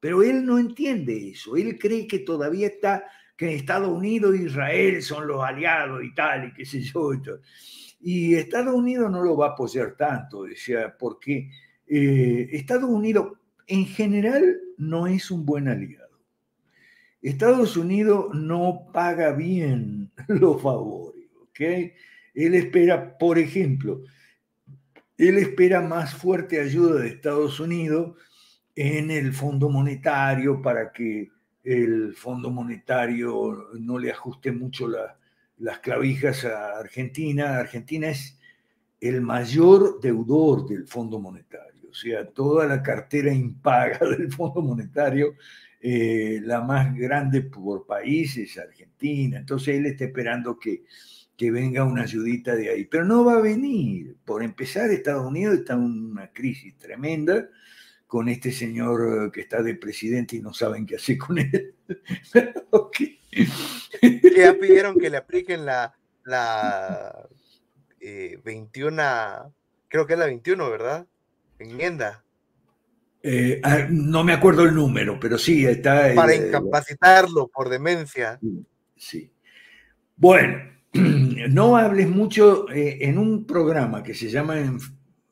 Pero él no entiende eso. Él cree que todavía está que Estados Unidos e Israel son los aliados y tal, y qué sé yo. Y, Estados Unidos no lo va a apoyar tanto, decía, porque eh, Estados Unidos en general no es un buen aliado. Estados Unidos no paga bien *laughs* los favores, ¿ok? Él espera, por ejemplo, él espera más fuerte ayuda de Estados Unidos en el Fondo Monetario para que el Fondo Monetario no le ajuste mucho las clavijas a Argentina. Argentina es el mayor deudor del Fondo Monetario, o sea, toda la cartera *laughs* impaga del Fondo Monetario, eh, la más grande por país es Argentina. Entonces él está esperando que, que venga una ayudita de ahí. Pero no va a venir. Por empezar, Estados Unidos está en una crisis tremenda con este señor que está de presidente y no saben qué hacer con él. *laughs* ya pidieron que le apliquen la, la 21, eh, creo que es la 21, ¿verdad? Enmienda. Eh, ah, no me acuerdo el número, pero sí está. Para incapacitarlo por demencia. Sí. Bueno, *clears throat* no hables mucho eh, en un programa que se llama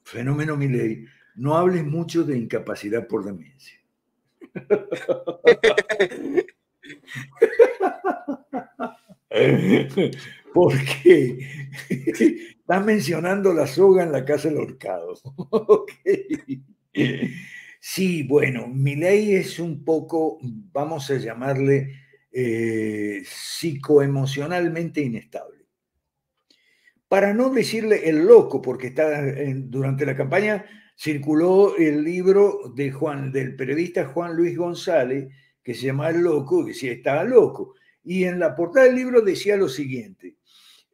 Fenómeno Miley, no hables mucho de incapacidad por demencia. *laughs* Porque *laughs* estás mencionando la soga en la casa del horcado. *laughs* Sí, bueno, mi ley es un poco, vamos a llamarle, eh, psicoemocionalmente inestable. Para no decirle el loco, porque está durante la campaña circuló el libro de Juan, del periodista Juan Luis González, que se llama El Loco, que decía estaba loco. Y en la portada del libro decía lo siguiente,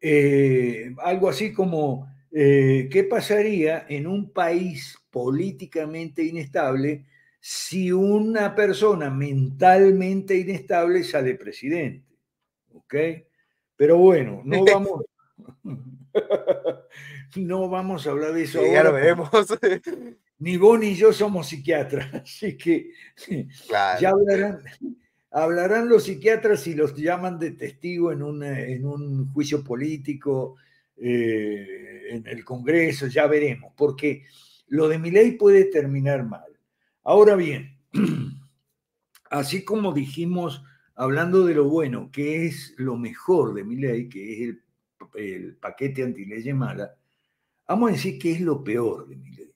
eh, algo así como, eh, ¿qué pasaría en un país políticamente inestable si una persona mentalmente inestable sale presidente. ¿Ok? Pero bueno, no *laughs* vamos, *laughs* no vamos a hablar de eso Ya lo veremos. *laughs* Ni vos ni yo somos psiquiatras, así que ya hablarán, hablarán los psiquiatras si los llaman de testigo en en un juicio político, eh, en el Congreso, ya veremos, porque lo de mi ley puede terminar mal. Ahora bien, *clears throat* así como dijimos, hablando de lo bueno, que es lo mejor de mi ley, que es el, paquete antiley mala, vamos a decir que es lo peor de mi ley.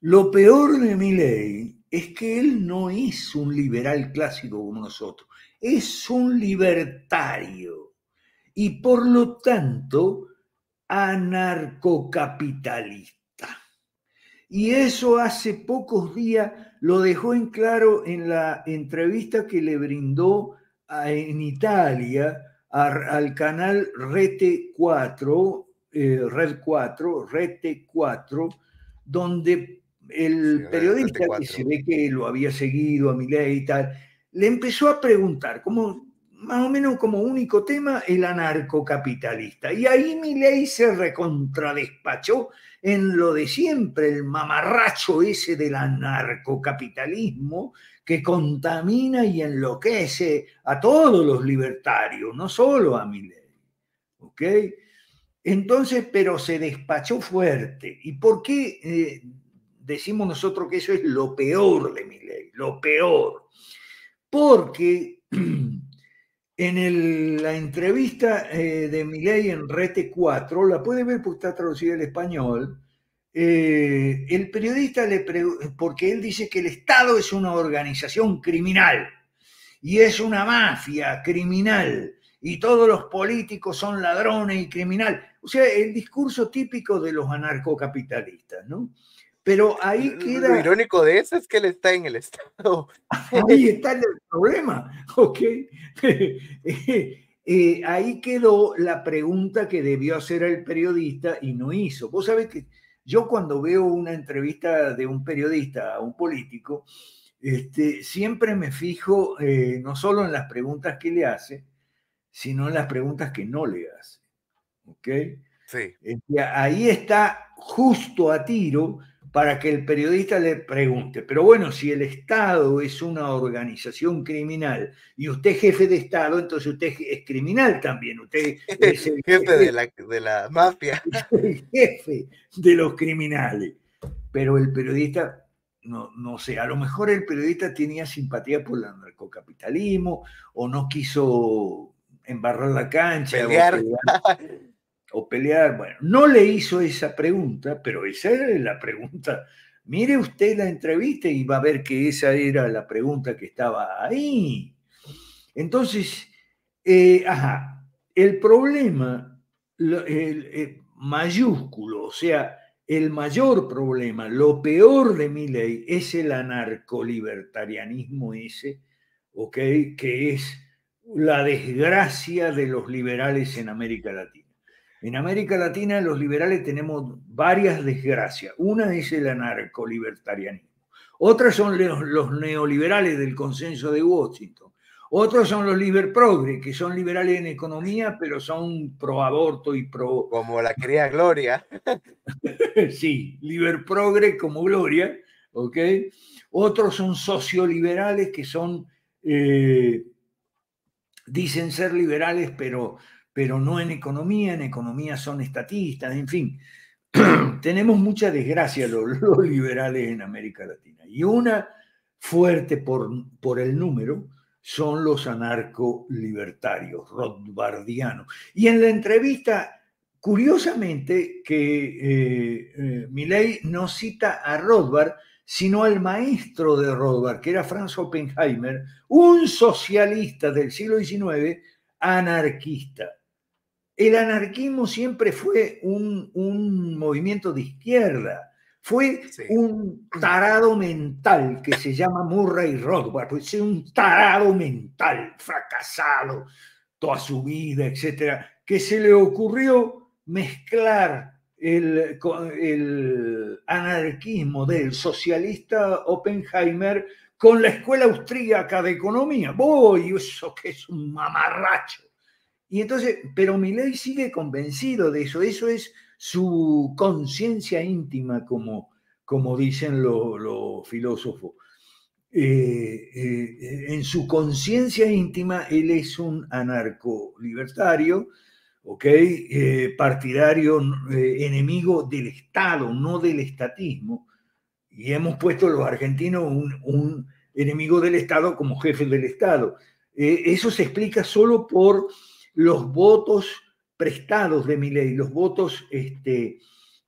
Lo peor de mi ley es que él no es un liberal clásico como nosotros, es un libertario y por lo tanto anarcocapitalista. Y eso hace pocos días lo dejó en claro en la entrevista que le brindó en Italia al canal Rete 4, eh, Red 4, Rete 4, donde el periodista que se ve que lo había seguido a Milei y tal, le empezó a preguntar, como, más o menos como único tema, el anarcocapitalista. Y ahí Milei se recontradespachó en lo de siempre, el mamarracho ese del anarcocapitalismo que contamina y enloquece a todos los libertarios, no solo a Milley. ¿Ok? Entonces, pero se despachó fuerte. ¿Y por qué eh, decimos nosotros que eso es lo peor de Milley? Lo peor. Porque *clears throat* En la entrevista eh, de Milei en Rete 4, la puede ver porque está traducida al español, eh, el periodista le pregunta, porque él dice que el Estado es una organización criminal y es una mafia criminal y todos los políticos son ladrones y criminal. O sea, el discurso típico de los anarcocapitalistas, ¿no? Pero ahí queda. Lo irónico de eso es que él está en el Estado. Ahí está el problema, *laughs* ¿ok? *laughs* Eh, ahí quedó la pregunta que debió hacer el periodista y no hizo. Vos sabés que yo cuando veo una entrevista de un periodista a un político, este, siempre me fijo eh, no solo en las preguntas que le hace, sino en las preguntas que no le hace. ¿Ok? Sí. Este, ahí está justo a tiro para que el periodista le pregunte, pero bueno, si el Estado es una organización criminal y usted es jefe de Estado, entonces usted es criminal también, usted *laughs* es el jefe, de, la, de la mafia. *laughs* El jefe de los criminales. Pero el periodista, no, no sé, a lo mejor el periodista tenía simpatía por el narcocapitalismo o no quiso embarrar la cancha. Pelear o pelear. *laughs* Bueno, no le hizo esa pregunta, pero esa era la pregunta. Mire usted la entrevista y va a ver que esa era la pregunta que estaba ahí. Entonces, eh, ajá, el problema mayúsculo, o sea, el mayor problema, lo peor de mi ley es el anarcolibertarianismo ese, ¿ok? Que es la desgracia de los liberales en América Latina. En América Latina los liberales tenemos varias desgracias. Una es el anarcolibertarianismo. Otras son los, neoliberales del consenso de Washington. Otros son los liber progre, que son liberales en economía, pero son pro aborto y pro. Como la querida Gloria. *laughs* sí, liber progre como Gloria, ¿ok? Otros son socioliberales, que son. Eh, dicen ser liberales, pero, pero no en economía, en economía son estatistas, en fin. *clears throat* Tenemos mucha desgracia *laughs* los, liberales en América Latina. Y una fuerte por, por el número son los anarco-libertarios, rothbardianos. Y en la entrevista, curiosamente, que eh, eh, Milley no cita a Rothbard, sino al maestro de Rothbard, que era Franz Oppenheimer, un socialista del siglo XIX, anarquista. El anarquismo siempre fue un, un movimiento de izquierda fue un tarado mental que se llama Murray Rothbard, pues un tarado mental, fracasado toda su vida, etcétera, que se le ocurrió mezclar el, el anarquismo del socialista Oppenheimer con la escuela austríaca de economía. ¡Voy! Eso que es un mamarracho. Y entonces, pero Milley sigue convencido de eso. Eso es su conciencia íntima, como, como dicen los filósofos. Eh, eh, en su conciencia íntima, él es un anarco-libertario, eh, partidario, enemigo del Estado, no del estatismo. Y hemos puesto los argentinos un enemigo del Estado como jefe del Estado. eso se explica solo por los votos prestados de mi ley, los votos, este,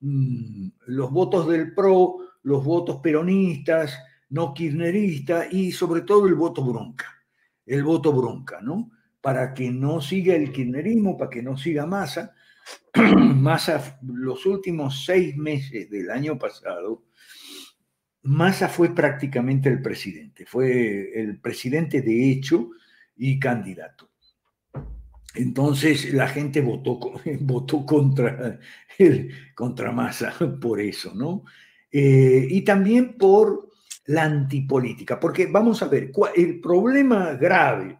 mm, los votos del PRO, los votos peronistas, no kirchneristas y sobre todo el voto bronca, el voto bronca, ¿no? Para que no siga el kirchnerismo, para que no siga Massa. *clears throat* Massa, los últimos seis meses del año pasado, Massa fue prácticamente el presidente, fue el presidente de hecho y candidato. Entonces la gente votó, *laughs* votó contra, contra Massa *laughs* por eso, ¿no? Eh, y también por la antipolítica, porque vamos a ver, el problema grave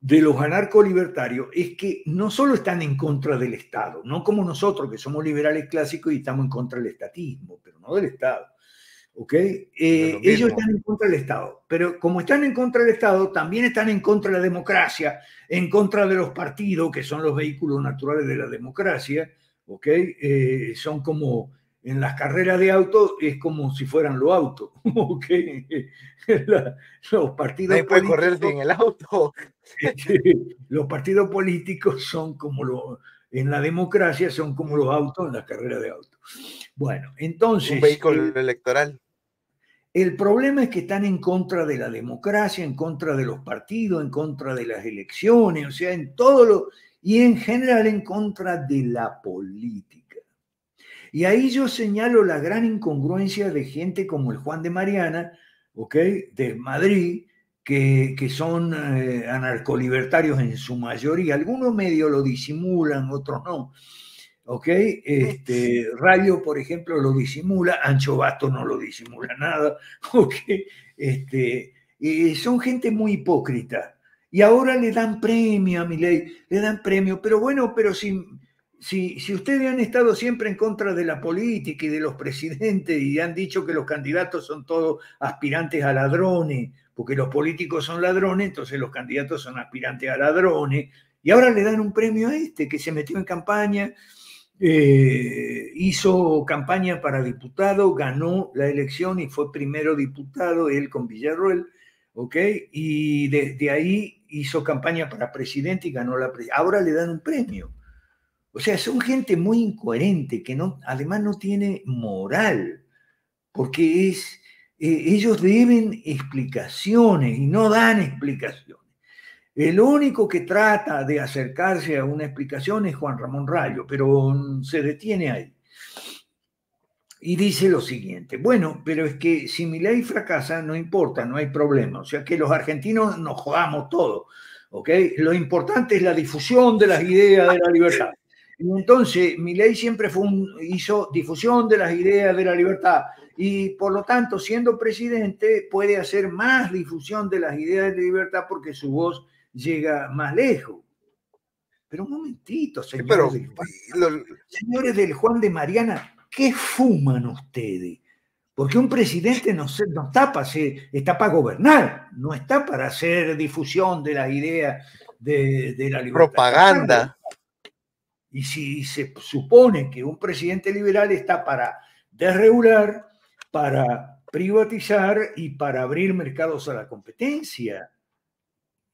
de los anarcolibertarios es que no solo están en contra del Estado, no como nosotros que somos liberales clásicos y estamos en contra del estatismo, pero no del Estado. ¿Ok? Eh, ellos están en contra del Estado, pero como están en contra del Estado, también están en contra de la democracia, en contra de los partidos, que son los vehículos naturales de la democracia, ¿ok? Eh, son como en las carreras de auto, es como si fueran los autos, *laughs* ¿ok? *laughs* los partidos puede correr sin el auto. *laughs* los partidos políticos son como los, en la democracia son como los autos en las carreras de auto. Bueno, entonces... Un vehículo eh, electoral. El problema es que están en contra de la democracia, en contra de los partidos, en contra de las elecciones, o sea, en todo lo... y en general en contra de la política. Y ahí yo señalo la gran incongruencia de gente como el Juan de Mariana, ¿ok? De Madrid, que, son eh, anarcolibertarios en su mayoría. Algunos medios lo disimulan, otros no. ¿ok? Este, *laughs* Radio, por ejemplo, lo disimula, Ancho Basto no lo disimula nada, *laughs* ¿ok? Este, son gente muy hipócrita. Y ahora le dan premio a mi ley, le dan premio, pero bueno, pero si, si, si ustedes han estado siempre en contra de la política y de los presidentes y han dicho que los candidatos son todos aspirantes a ladrones, porque los políticos son ladrones, entonces los candidatos son aspirantes a ladrones, y ahora le dan un premio a este que se metió en campaña, eh, hizo campaña para diputado, ganó la elección y fue primero diputado, él con Villarroel, ¿ok? Y desde ahí hizo campaña para presidente y ganó la presidencia. Ahora le dan un premio. O sea, son gente muy incoherente, que no, además no tiene moral, porque es, ellos deben explicaciones y no dan explicaciones. El único que trata de acercarse a una explicación es Juan Ramón Rayo, pero se detiene ahí. Y dice lo siguiente, bueno, pero es que si mi ley fracasa, no importa, no hay problema. O sea que los argentinos nos jodamos todo. ¿ok? Lo importante es la difusión de las ideas de la libertad. Y entonces, mi ley siempre fue hizo difusión de las ideas de la libertad y por lo tanto, siendo presidente, puede hacer más difusión de las ideas de libertad porque su voz llega más lejos. Pero un momentito, señores, del, Juan, señores del Juan de Mariana, ¿qué fuman ustedes? Porque un presidente no, no está, para está para gobernar, no está para hacer difusión de las ideas de, de la libertad. Propaganda. Y si se supone que un presidente liberal está para desregular, para privatizar y para abrir mercados a la competencia,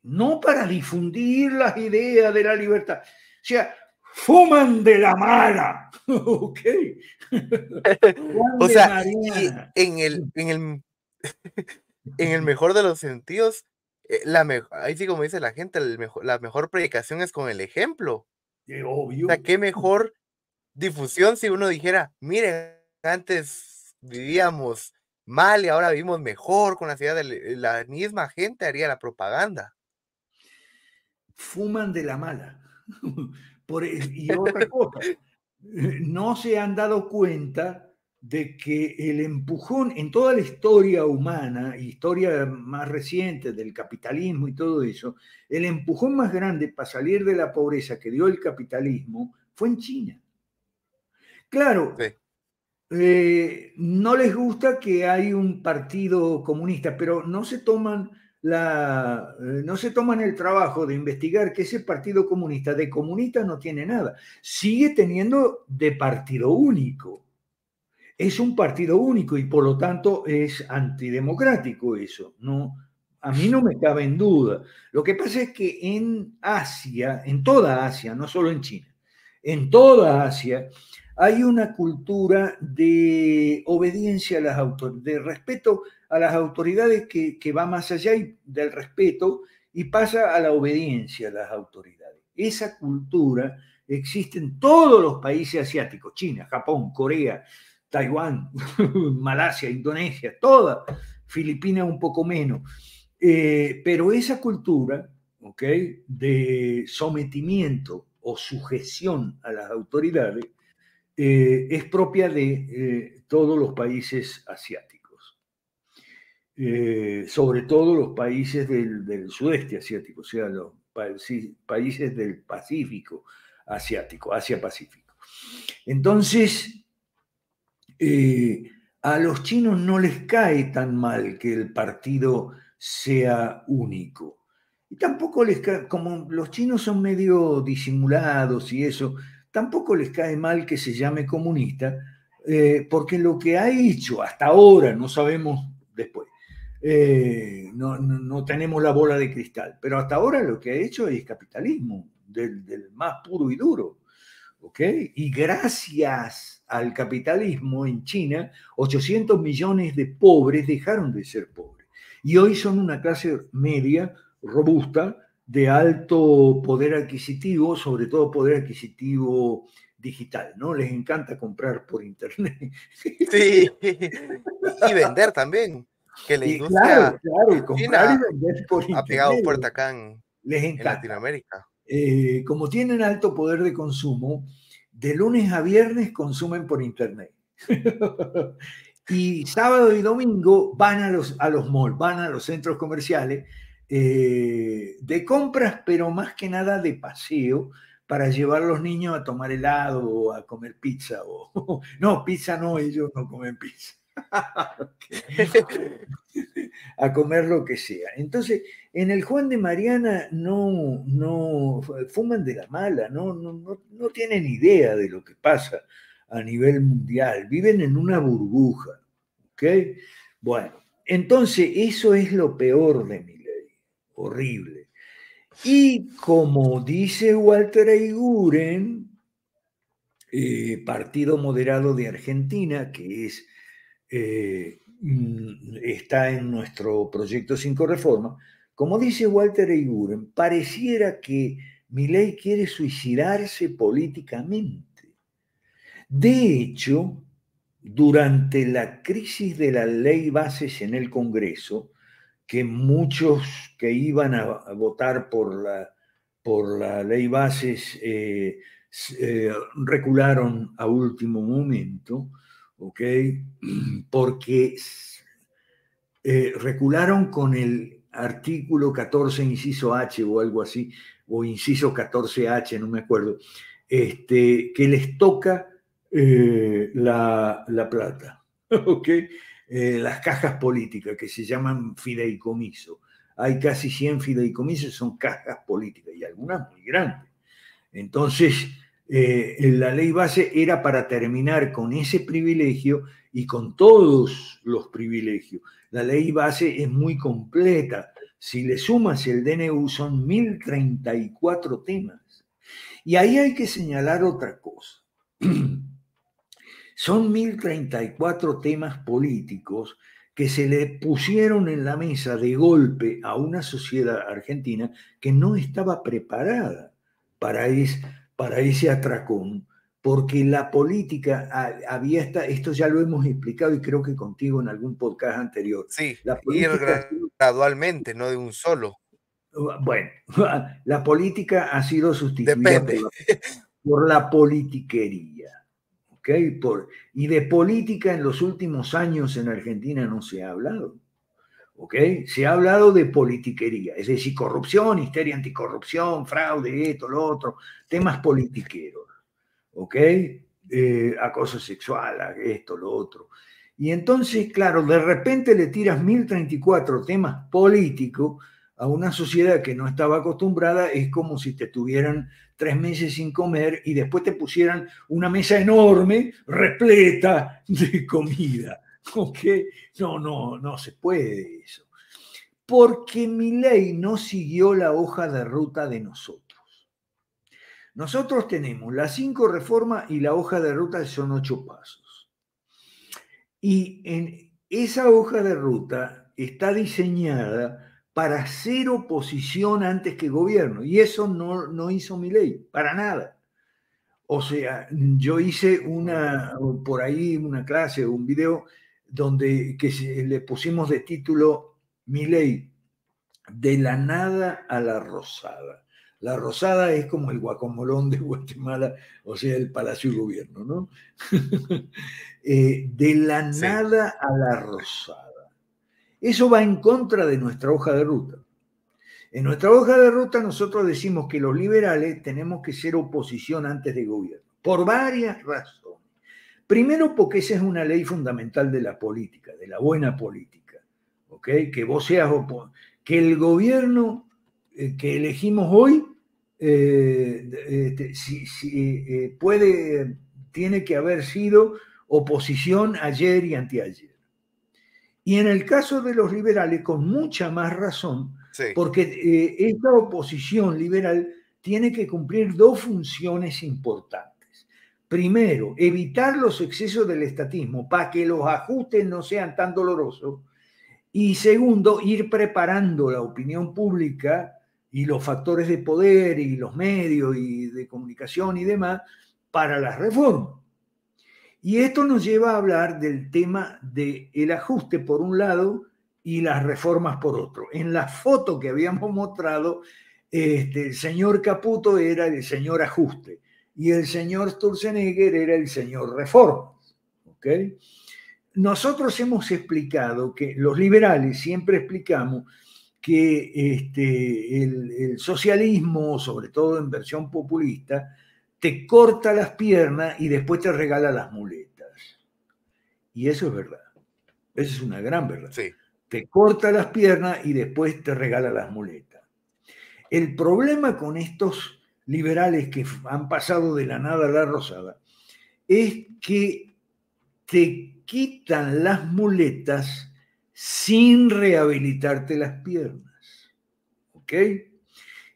no para difundir las ideas de la libertad. O sea, fuman de la mala. *laughs* ok. *laughs* o sea, en el, en, el, *laughs* en el mejor de los sentidos, eh, la ahí sí como dice la gente, la mejor predicación es con el ejemplo. Obvio. O sea, qué mejor difusión si uno dijera, mire, antes vivíamos mal y ahora vivimos mejor con la ciudad de la misma gente haría la propaganda. Fuman de la mala. *laughs* Por, y otra *laughs* cosa, no se han dado cuenta de que el empujón en toda la historia humana, historia más reciente del capitalismo y todo eso, el empujón más grande para salir de la pobreza que dio el capitalismo fue en China. Claro, eh, no les gusta que hay un partido comunista, pero no se toman la, eh, no se toman el trabajo de investigar que ese partido comunista de comunista no tiene nada. Sigue teniendo de partido único. Es un partido único y por lo tanto es antidemocrático eso. No, a mí no me cabe en duda. Lo que pasa es que en Asia, en toda Asia, no solo en China, en toda Asia, hay una cultura de obediencia a las autoridades, de respeto a las autoridades que, va más allá del respeto y pasa a la obediencia a las autoridades. Esa cultura existe en todos los países asiáticos, China, Japón, Corea, Taiwán, *laughs* Malasia, Indonesia, toda, Filipinas un poco menos. Eh, pero esa cultura ¿okay? de sometimiento o sujeción a las autoridades eh, es propia de eh, todos los países asiáticos, eh, sobre todo los países del, sudeste asiático, o sea, los países del Pacífico asiático, Asia-Pacífico. Entonces, a los chinos no les cae tan mal que el partido sea único. Y tampoco les cae, como los chinos son medio disimulados y eso, tampoco les cae mal que se llame comunista, eh, porque lo que ha hecho hasta ahora, no sabemos después, eh, no, tenemos la bola de cristal, pero hasta ahora lo que ha hecho es capitalismo, del, más puro y duro. ¿ok? Y gracias al capitalismo en China, 800 millones de pobres dejaron de ser pobres. Y hoy son una clase media robusta de alto poder adquisitivo, sobre todo poder adquisitivo digital, ¿no? Les encanta comprar por internet. Sí, *laughs* y vender también. Que la industria claro, comprar y vender por ha pegado puerta acá en, Les Latinoamérica. Eh, como tienen alto poder de consumo, de lunes a viernes consumen por internet. *laughs* y sábado y domingo van a los, a los malls, van a los centros comerciales eh, de compras, pero más que nada de paseo para llevar a los niños a tomar helado o a comer pizza. O, *laughs* no, pizza no, ellos no comen pizza. *laughs* a comer lo que sea. Entonces, en el Juan de Mariana no, no fuman de la mala, no, no, no tienen idea de lo que pasa a nivel mundial, viven en una burbuja. Bueno, entonces eso es lo peor de mí horrible. Y como dice Walter Eiguren, eh, Partido Moderado de Argentina, que es, eh, mm, está en nuestro proyecto 5 Reforma, como dice Walter Eiguren, pareciera que ley quiere suicidarse políticamente. De hecho, durante la crisis de la ley bases en el Congreso, que muchos que iban a, votar por la, por la ley bases eh, eh, recularon a último momento, ¿ok? *clears throat* Porque eh, recularon con el artículo 14, inciso H o algo así, o inciso 14H, no me acuerdo, este, que les toca eh, la, plata, *laughs* ¿ok? Eh, las cajas políticas que se llaman fideicomiso. Hay casi 100 fideicomisos, son cajas políticas y algunas muy grandes. Entonces, eh, la ley base era para terminar con ese privilegio y con todos los privilegios. La ley base es muy completa. Si le sumas el DNU son 1034 temas. Y ahí hay que señalar otra cosa. *clears throat* Son 1034 temas políticos que se le pusieron en la mesa de golpe a una sociedad argentina que no estaba preparada para, para ese atracón, porque la política había esta, esto ya lo hemos explicado y creo que contigo en algún podcast anterior. Sí, la política, gradualmente, no de un solo. Bueno, *laughs* la política ha sido sustituida por, la politiquería. ¿Okay? Y de política en los últimos años en Argentina no se ha hablado. ¿okay? Se ha hablado de politiquería, es decir, corrupción, histeria anticorrupción, fraude, esto, lo otro, temas politiqueros. ¿ok? Eh, acoso sexual, esto, lo otro. Y entonces, claro, de repente le tiras 1034 temas políticos a una sociedad que no estaba acostumbrada, es como si te tuvieran tres meses sin comer y después te pusieran una mesa enorme, repleta de *laughs* comida. ¿Ok? No, no, no se puede eso. Porque mi ley no siguió la hoja de ruta de nosotros. Nosotros tenemos las cinco reformas y la hoja de ruta son ocho pasos. Y en esa hoja de ruta está diseñada para hacer oposición antes que gobierno. Y eso no, no hizo mi ley, para nada. O sea, yo hice una, por ahí una clase, un video, donde que le pusimos de título Mi ley, de la nada a la rosada. La rosada es como el guacamolón de Guatemala, o sea, el Palacio del Gobierno, ¿no? *laughs* Eh, de la nada a la rosada. Eso va en contra de nuestra hoja de ruta. En nuestra hoja de ruta nosotros decimos que los liberales tenemos que ser oposición antes de gobierno, por varias razones. Primero porque esa es una ley fundamental de la política, de la buena política. ¿ok? Que vos seas que el gobierno eh, que elegimos hoy eh, este, eh, puede, tiene que haber sido oposición ayer y anteayer. Y en el caso de los liberales, con mucha más razón, porque eh, esta oposición liberal tiene que cumplir dos funciones importantes. Primero, evitar los excesos del estatismo para que los ajustes no sean tan dolorosos. Y segundo, ir preparando la opinión pública y los factores de poder y los medios y de comunicación y demás para las reformas. Y esto nos lleva a hablar del tema del el ajuste por un lado y las reformas por otro. En la foto que habíamos mostrado, este, el señor Caputo era el señor ajuste y el señor Sturzenegger era el señor reformas. ¿okay? Nosotros hemos explicado que los liberales siempre explicamos que este, el, el socialismo, sobre todo en versión populista, te corta las piernas y después te regala las muletas. Y eso es verdad. Eso es una gran verdad. Te corta las piernas y después te regala las muletas. El problema con estos liberales que han pasado de la nada a la rosada es que te quitan las muletas sin rehabilitarte las piernas. ¿Ok?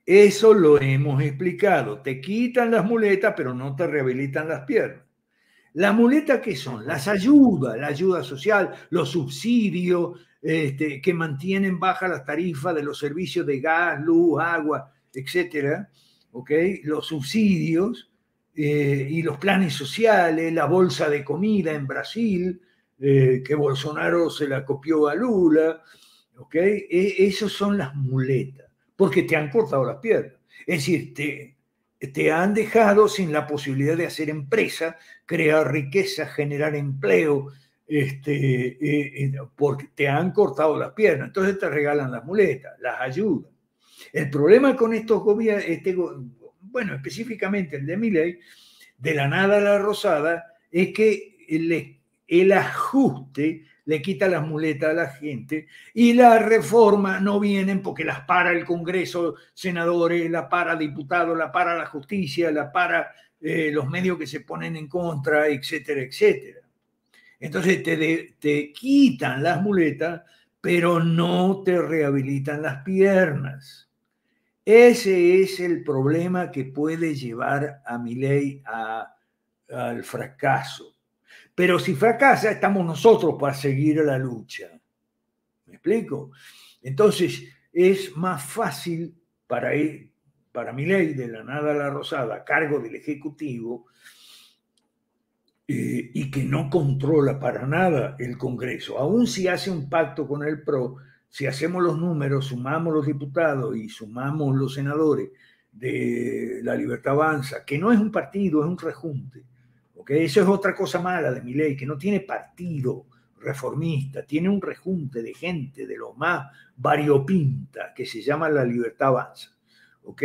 Eso lo hemos explicado. Te quitan las muletas, pero no te rehabilitan las piernas. ¿Las muletas qué son? Las ayudas, la ayuda social, los subsidios este, que mantienen baja las tarifas de los servicios de gas, luz, agua, etcétera. Los subsidios eh, y los planes sociales, la bolsa de comida en Brasil, eh, que Bolsonaro se la copió a Lula, ¿Ok? E, esos son las muletas, porque te han cortado las piernas. Es decir, te, han dejado sin la posibilidad de hacer empresa, crear riqueza, generar empleo, este, eh, eh, porque te han cortado las piernas. Entonces te regalan las muletas, las ayudan. El problema con estos gobiernos, este, bueno, específicamente el de Miley, de la nada a la rosada, es que el ajuste le quita las muletas a la gente y la reforma no vienen porque las para el Congreso, senadores, la para diputados, la para la justicia, la para eh, los medios que se ponen en contra, etcétera, etcétera. Entonces te, te quitan las muletas, pero no te rehabilitan las piernas. Ese es el problema que puede llevar a mi ley al fracaso. Pero si fracasa, estamos nosotros para seguir la lucha. ¿Me explico? Entonces, es más fácil para, él, para mi ley de la nada a la rosada, a cargo del Ejecutivo, eh, y que no controla para nada el Congreso, aun si hace un pacto con el PRO, si hacemos los números, sumamos los diputados y sumamos los senadores de la Libertad Avanza, que no es un partido, es un rejunte, eso es otra cosa mala de mi ley, que no tiene partido reformista, tiene un rejunte de gente de lo más variopinta que se llama la libertad avanza. ¿ok?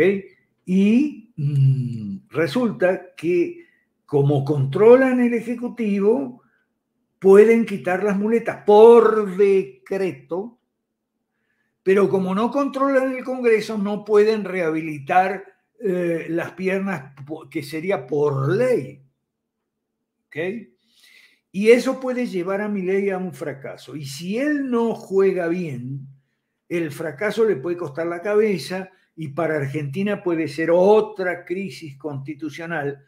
Y mm, resulta que como controlan el Ejecutivo, pueden quitar las muletas por decreto, pero como no controlan el Congreso, no pueden rehabilitar eh, las piernas, que sería por ley. Y eso puede llevar a ley a un fracaso. Y si él no juega bien, el fracaso le puede costar la cabeza y para Argentina puede ser otra crisis constitucional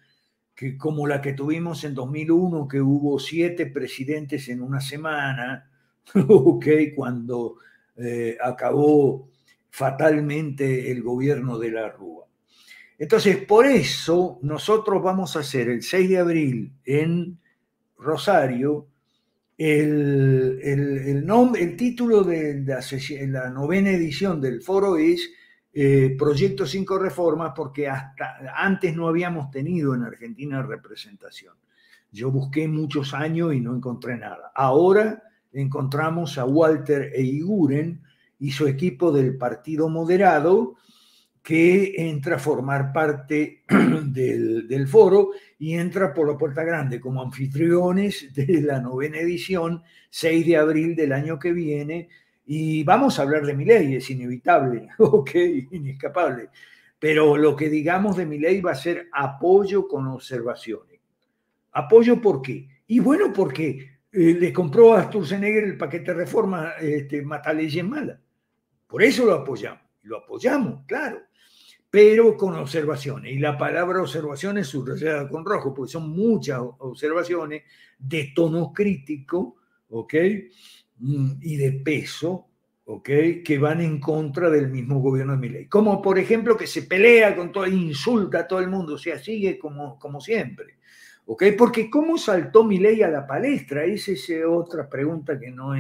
que como la que tuvimos en 2001, que hubo siete presidentes en una semana, *laughs* cuando eh, acabó fatalmente el gobierno de la Rúa. Entonces, por eso nosotros vamos a hacer el 6 de abril en Rosario, el, el, título de la, novena edición del foro es eh, Proyecto 5 Reformas, porque hasta antes no habíamos tenido en Argentina representación. Yo busqué muchos años y no encontré nada. Ahora encontramos a Walter Eiguren y su equipo del Partido Moderado, que entra a formar parte *clears throat* del, foro y entra por la puerta grande como anfitriones de la novena edición, 6 de abril del año que viene. Y vamos a hablar de mi ley, es inevitable, *laughs* ok, inescapable. Pero lo que digamos de mi ley va a ser apoyo con observaciones. ¿Apoyo por qué? Y bueno, porque eh, le compró a Sturzenegger el paquete de reforma este, Mata Leyes Mala. Por eso lo apoyamos. Lo apoyamos, claro pero con observaciones. Y la palabra observaciones subrayada con rojo, porque son muchas observaciones de tono crítico, ¿ok? Mm, y de peso, ¿ok? Que van en contra del mismo gobierno de Milei. Como por ejemplo que se pelea con todo, insulta a todo el mundo, o sea, sigue como, como siempre. ¿Ok? Porque ¿cómo saltó Milei a la palestra? Esa es otra pregunta que no,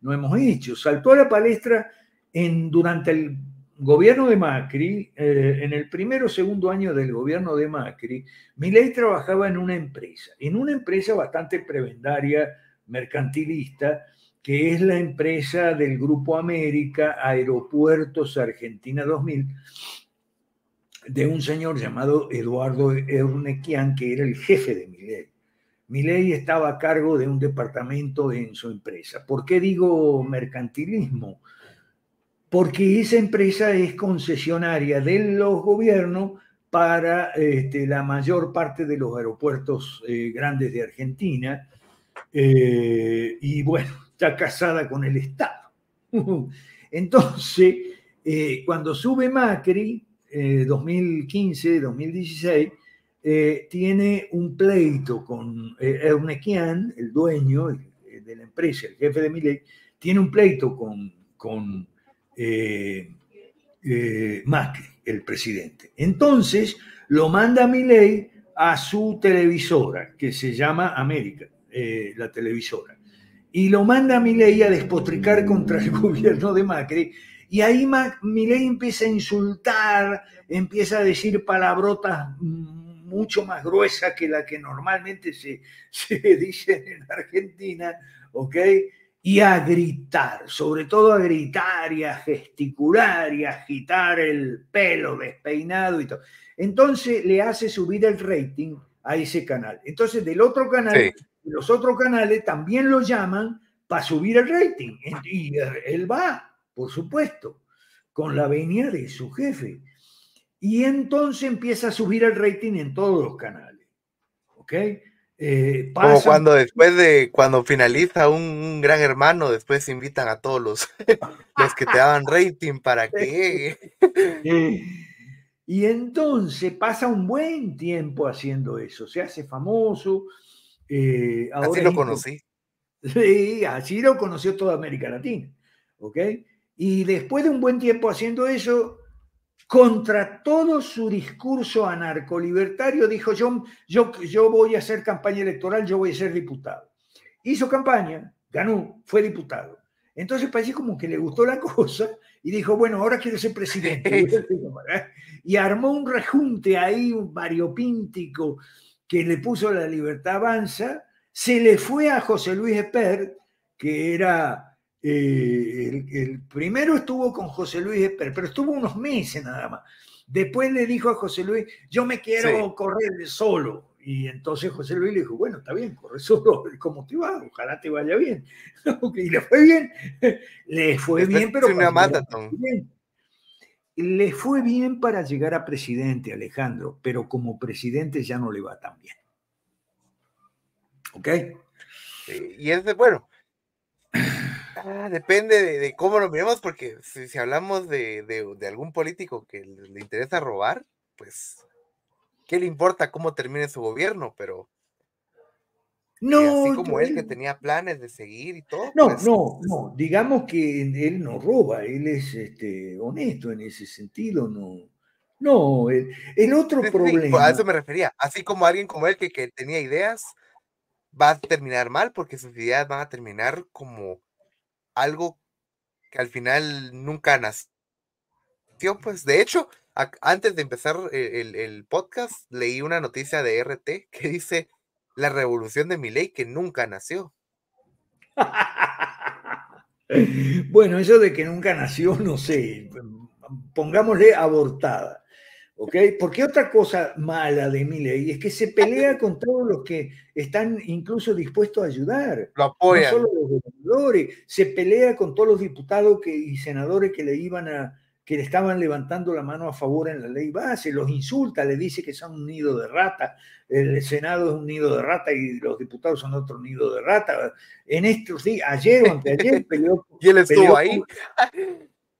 no hemos hecho. Saltó a la palestra en, durante el gobierno de Macri, eh, en el primero o segundo año del gobierno de Macri, Milei trabajaba en una empresa, en una empresa bastante prebendaria, mercantilista, que es la empresa del Grupo América Aeropuertos Argentina 2000, de un señor llamado Eduardo Ernequian, que era el jefe de Milei. Milei estaba a cargo de un departamento en su empresa. ¿Por qué digo mercantilismo? Porque esa empresa es concesionaria de los gobiernos para este, la mayor parte de los aeropuertos eh, grandes de Argentina. Eh, y bueno, *laughs* está casada con el Estado. *laughs* Entonces, eh, cuando sube Macri, 2015, 2016, tiene un pleito con Ernequian, el dueño de la empresa, el jefe de Miley, tiene un pleito con eh, eh, Macri, el presidente. Entonces lo manda a a su televisora, que se llama América, eh, la televisora. y lo manda a Milei a despotricar contra el *laughs* gobierno de Macri. Y ahí Milei empieza a insultar, empieza a decir palabrotas mucho más gruesas que la que normalmente se, *laughs* se dicen en Argentina, ¿ok? Y a gritar, sobre todo a gritar y a gesticular y a agitar el pelo despeinado y todo. Entonces le hace subir el rating a ese canal. Entonces del otro canal los otros canales también lo llaman para subir el rating. Y él va, por supuesto, con la venia de su jefe. Y entonces empieza a subir el rating en todos los canales. ¿Ok? Eh, Como cuando después de, cuando finaliza un, gran hermano, después invitan a todos los, *laughs* los que te daban rating para que *laughs* Y entonces pasa un buen tiempo haciendo eso, se hace famoso, eh, así lo conocí. Sí, así lo conoció toda América Latina. ¿Ok? Y después de un buen tiempo haciendo eso, contra todo su discurso anarcolibertario, dijo: yo, yo, yo voy a hacer campaña electoral, yo voy a ser diputado. Hizo campaña, ganó, fue diputado. Entonces parecía como que le gustó la *laughs* cosa y dijo, bueno, ahora quiero ser presidente. *laughs* y armó un rejunte ahí, un variopíntico que le puso la libertad avanza, se le fue a José Luis Esper, que era eh, el, primero estuvo con José Luis Esper, pero estuvo unos meses nada más. Después le dijo a José Luis, yo me quiero correr solo. Y entonces José Luis le dijo, bueno, está bien, corre solo, *laughs* ¿cómo te va? Ojalá te vaya bien. *laughs* y le fue bien, *laughs* le fue bien, pero... Una bien le fue bien para llegar a presidente, Alejandro, pero como presidente ya no le va tan bien. ¿Ok? y es de, bueno, ah, depende de, cómo lo miremos, porque si, hablamos de, algún político que le, interesa robar, pues, ¿qué le importa cómo termine su gobierno? Pero no, así como él que tenía planes de seguir y todo. No, pues, no, no. Digamos que él no roba, él es este, honesto en ese sentido, no. No, el, otro problema. a eso me refería. Así como alguien como él que, que tenía ideas, va a terminar mal porque sus ideas van a terminar como algo que al final nunca nació. Pues de hecho, antes de empezar el, el podcast, leí una noticia de RT que dice la revolución de mi ley que nunca nació. *laughs* bueno, eso de que nunca nació, no sé, pongámosle abortada. ¿Ok? Porque otra cosa mala de mi ley es que se pelea con todos los que están incluso dispuestos a ayudar. Lo apoyan. No solo los gobernadores, se pelea con todos los diputados que, y senadores que le iban a, que le estaban levantando la mano a favor en la ley base, los insulta, le dice que son un nido de rata, el Senado es un nido de rata y los diputados son otro nido de rata. En estos días, ayer o anteayer *laughs* peleó. y él estuvo ahí.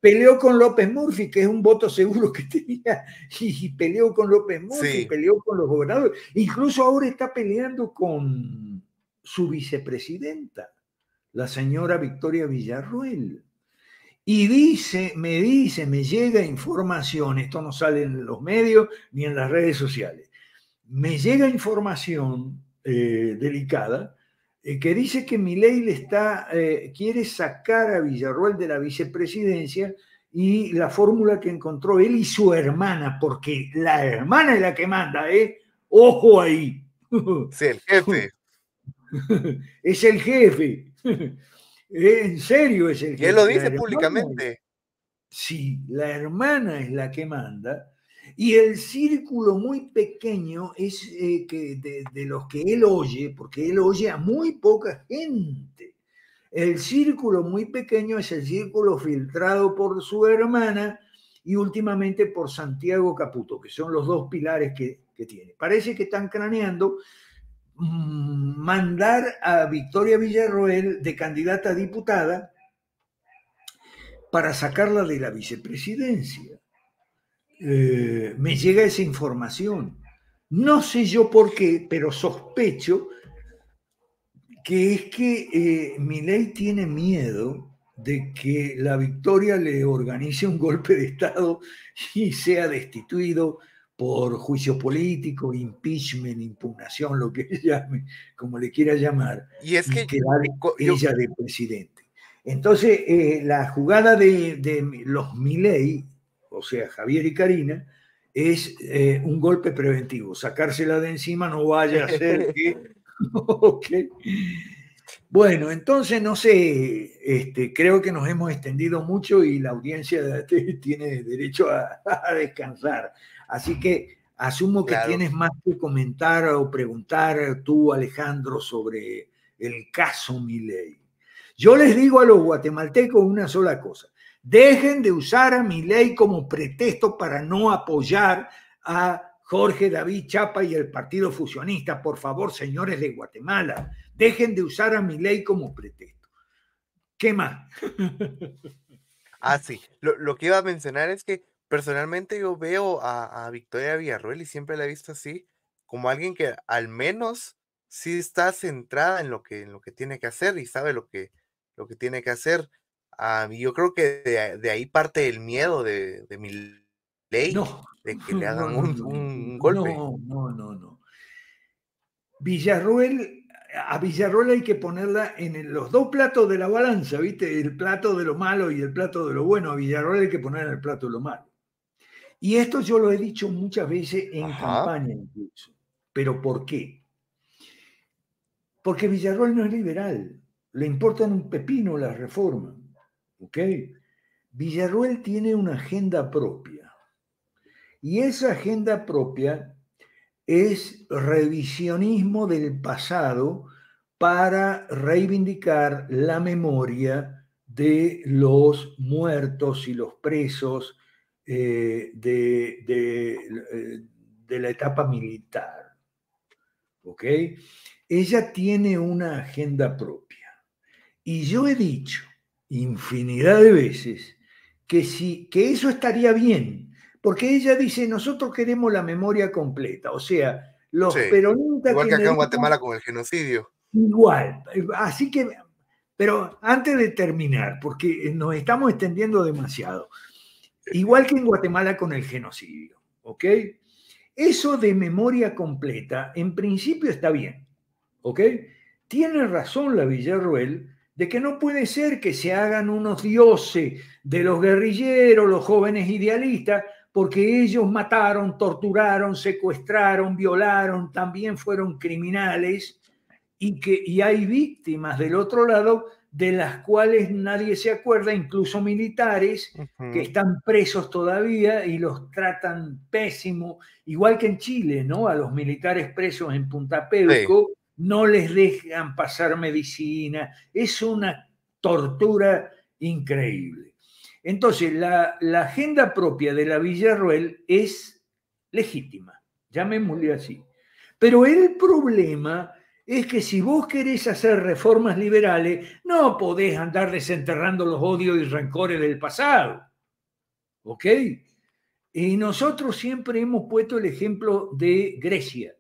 Peleó con López Murphy, que es un voto seguro que tenía, y, peleó con López Murphy, peleó con los gobernadores. Incluso ahora está peleando con su vicepresidenta, la señora Victoria Villarruel. Y dice, me dice, me llega información, esto no sale en los medios ni en las redes sociales, me llega información eh, delicada que dice que Milei le está, eh, quiere sacar a Villarroel de la vicepresidencia y la fórmula que encontró él y su hermana, porque la hermana es la que manda, ¿eh? Ojo ahí. *laughs* Sí, el jefe. *laughs* es el jefe. *laughs* En serio es el. Y él lo dice públicamente. Sí, la hermana es la que manda. Y el círculo muy pequeño es eh, que de, los que él oye, porque él oye a muy poca gente. El círculo muy pequeño es el círculo filtrado por su hermana y últimamente por Santiago Caputo, que son los dos pilares que, tiene. Parece que están craneando Mm, mandar a Victoria Villarroel de candidata a diputada para sacarla de la vicepresidencia. Eh, me llega esa información. No sé yo por qué, pero sospecho que es que eh, Milei tiene miedo de que la victoria le organice un golpe de Estado y sea destituido por juicio político, impeachment, impugnación, lo que *laughs* llame, como le quiera llamar, y es que quedar ella de presidente. Entonces, eh, la jugada de, de los Milei, o sea, Javier y Karina, es eh, un golpe preventivo. Sacársela de encima no vaya a ser *laughs* que... *laughs* Bueno, entonces no sé, este, creo que nos hemos extendido mucho y la audiencia *laughs* tiene derecho a, descansar. Así que asumo que tienes más que comentar o preguntar tú, Alejandro, sobre el caso Milei. Yo les digo a los guatemaltecos una sola cosa. Dejen de usar a mi ley como pretexto para no apoyar a Jorge David Chapa y el Partido Fusionista. Por favor, señores de Guatemala, dejen de usar a mi ley como pretexto. ¿Qué más? *laughs* Ah, sí. Lo, que iba a mencionar es que personalmente yo veo a, Victoria Villarruel y siempre la he visto así, como alguien que al menos sí está centrada en lo que, en lo que tiene que hacer y sabe lo que, lo que tiene que hacer. Yo creo que de, ahí parte el miedo de, de mi ley, de que le *laughs* hagan un, golpe. No, no, no, no. Villarruel, a Villarruel hay que ponerla en los dos platos de la balanza, ¿viste? El plato de lo malo y el plato de lo bueno. A Villarruel hay que poner en el plato de lo malo. Y esto yo lo he dicho muchas veces en campaña incluso. ¿Pero por qué? Porque Villarruel no es liberal. Le importan un pepino las reformas. ¿Ok? Villarruel tiene una agenda propia. Y esa agenda propia es revisionismo del pasado para reivindicar la memoria de los muertos y los presos eh, de, de, de, la etapa militar. ¿Ok? Ella tiene una agenda propia. Y yo he dicho infinidad de veces que, si, que eso estaría bien, porque ella dice, nosotros queremos la memoria completa, o sea, los peronistas... Igual que acá en Guatemala con el genocidio. Igual, así que, pero antes de terminar, porque nos estamos extendiendo demasiado, igual que en Guatemala con el genocidio, ¿ok? Eso de memoria completa, en principio está bien, ¿ok? Tiene razón la Villarruel de que no puede ser que se hagan unos dioses de los guerrilleros, los jóvenes idealistas, porque ellos mataron, torturaron, secuestraron, violaron, también fueron criminales y que y hay víctimas del otro lado de las cuales nadie se acuerda, incluso militares que están presos todavía y los tratan pésimo, igual que en Chile, ¿no? A los militares presos en Punta Pelco no les dejan pasar medicina, es una tortura increíble. Entonces, la, agenda propia de la Villarroel es legítima, llamémosle así. Pero el problema es que si vos querés hacer reformas liberales, no podés andar desenterrando los odios y rencores del pasado. ¿Ok? Y nosotros siempre hemos puesto el ejemplo de Grecia.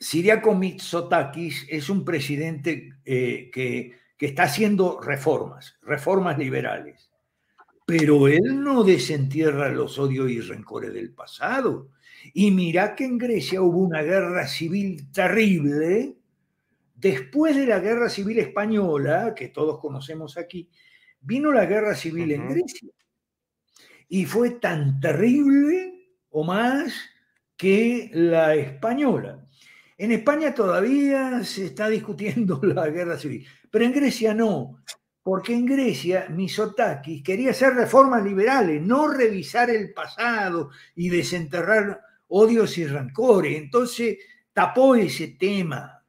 Siriaco Mitsotakis es un presidente eh, que, que está haciendo reformas, reformas liberales, pero él no desentierra los odios y rencores del pasado. Y mira que en Grecia hubo una guerra civil terrible. Después de la guerra civil española, que todos conocemos aquí, vino la guerra civil en Grecia. Y fue tan terrible o más que la española. En España todavía se está discutiendo *laughs* la guerra civil, pero en Grecia no, porque en Grecia Misotakis quería hacer reformas liberales, no revisar el pasado y desenterrar odios y rancores. Entonces tapó ese tema.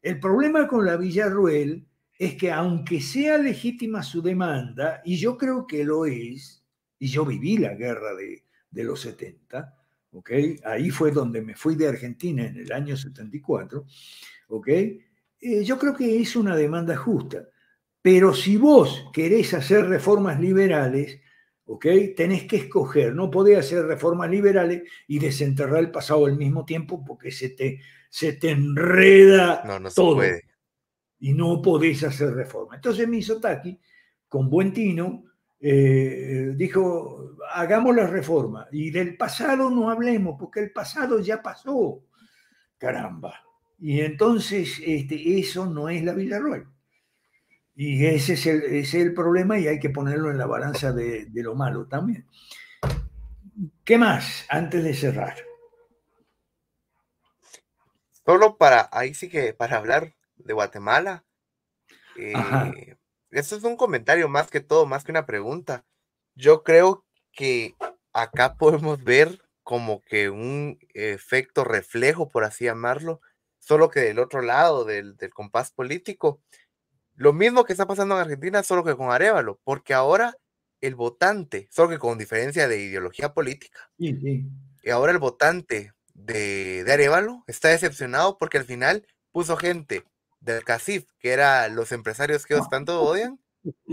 El problema con la Villarruel es que aunque sea legítima su demanda, y yo creo que lo es, y yo viví la guerra de, los 70, Ahí fue donde me fui de Argentina en el año 74, ¿ok? Eh, yo creo que es una demanda justa, pero si vos querés hacer reformas liberales, ¿ok? Tenés que escoger, no podés hacer reformas liberales y desenterrar el pasado al mismo tiempo porque se te, se te enreda no, no todo. Se puede. Y no podés hacer reformas. Entonces Misotaki, con buen tino, eh, dijo, hagamos la reforma y del pasado no hablemos, porque el pasado ya pasó, caramba. Y entonces este, eso no es la Villarroel. Y ese es, el, ese es el problema y hay que ponerlo en la balanza de, de lo malo también. ¿Qué más antes de cerrar? Solo para, ahí sí que para hablar de Guatemala. Eh, esto es un comentario más que todo, más que una pregunta. Yo creo que acá podemos ver como que un efecto reflejo, por así llamarlo, solo que del otro lado del, del compás político. Lo mismo que está pasando en Argentina, solo que con Arevalo, porque ahora el votante, solo que con diferencia de ideología política, Sí, sí. y ahora el votante de, de Arevalo está decepcionado porque al final puso gente del CACIF, que era los empresarios que ellos tanto odian,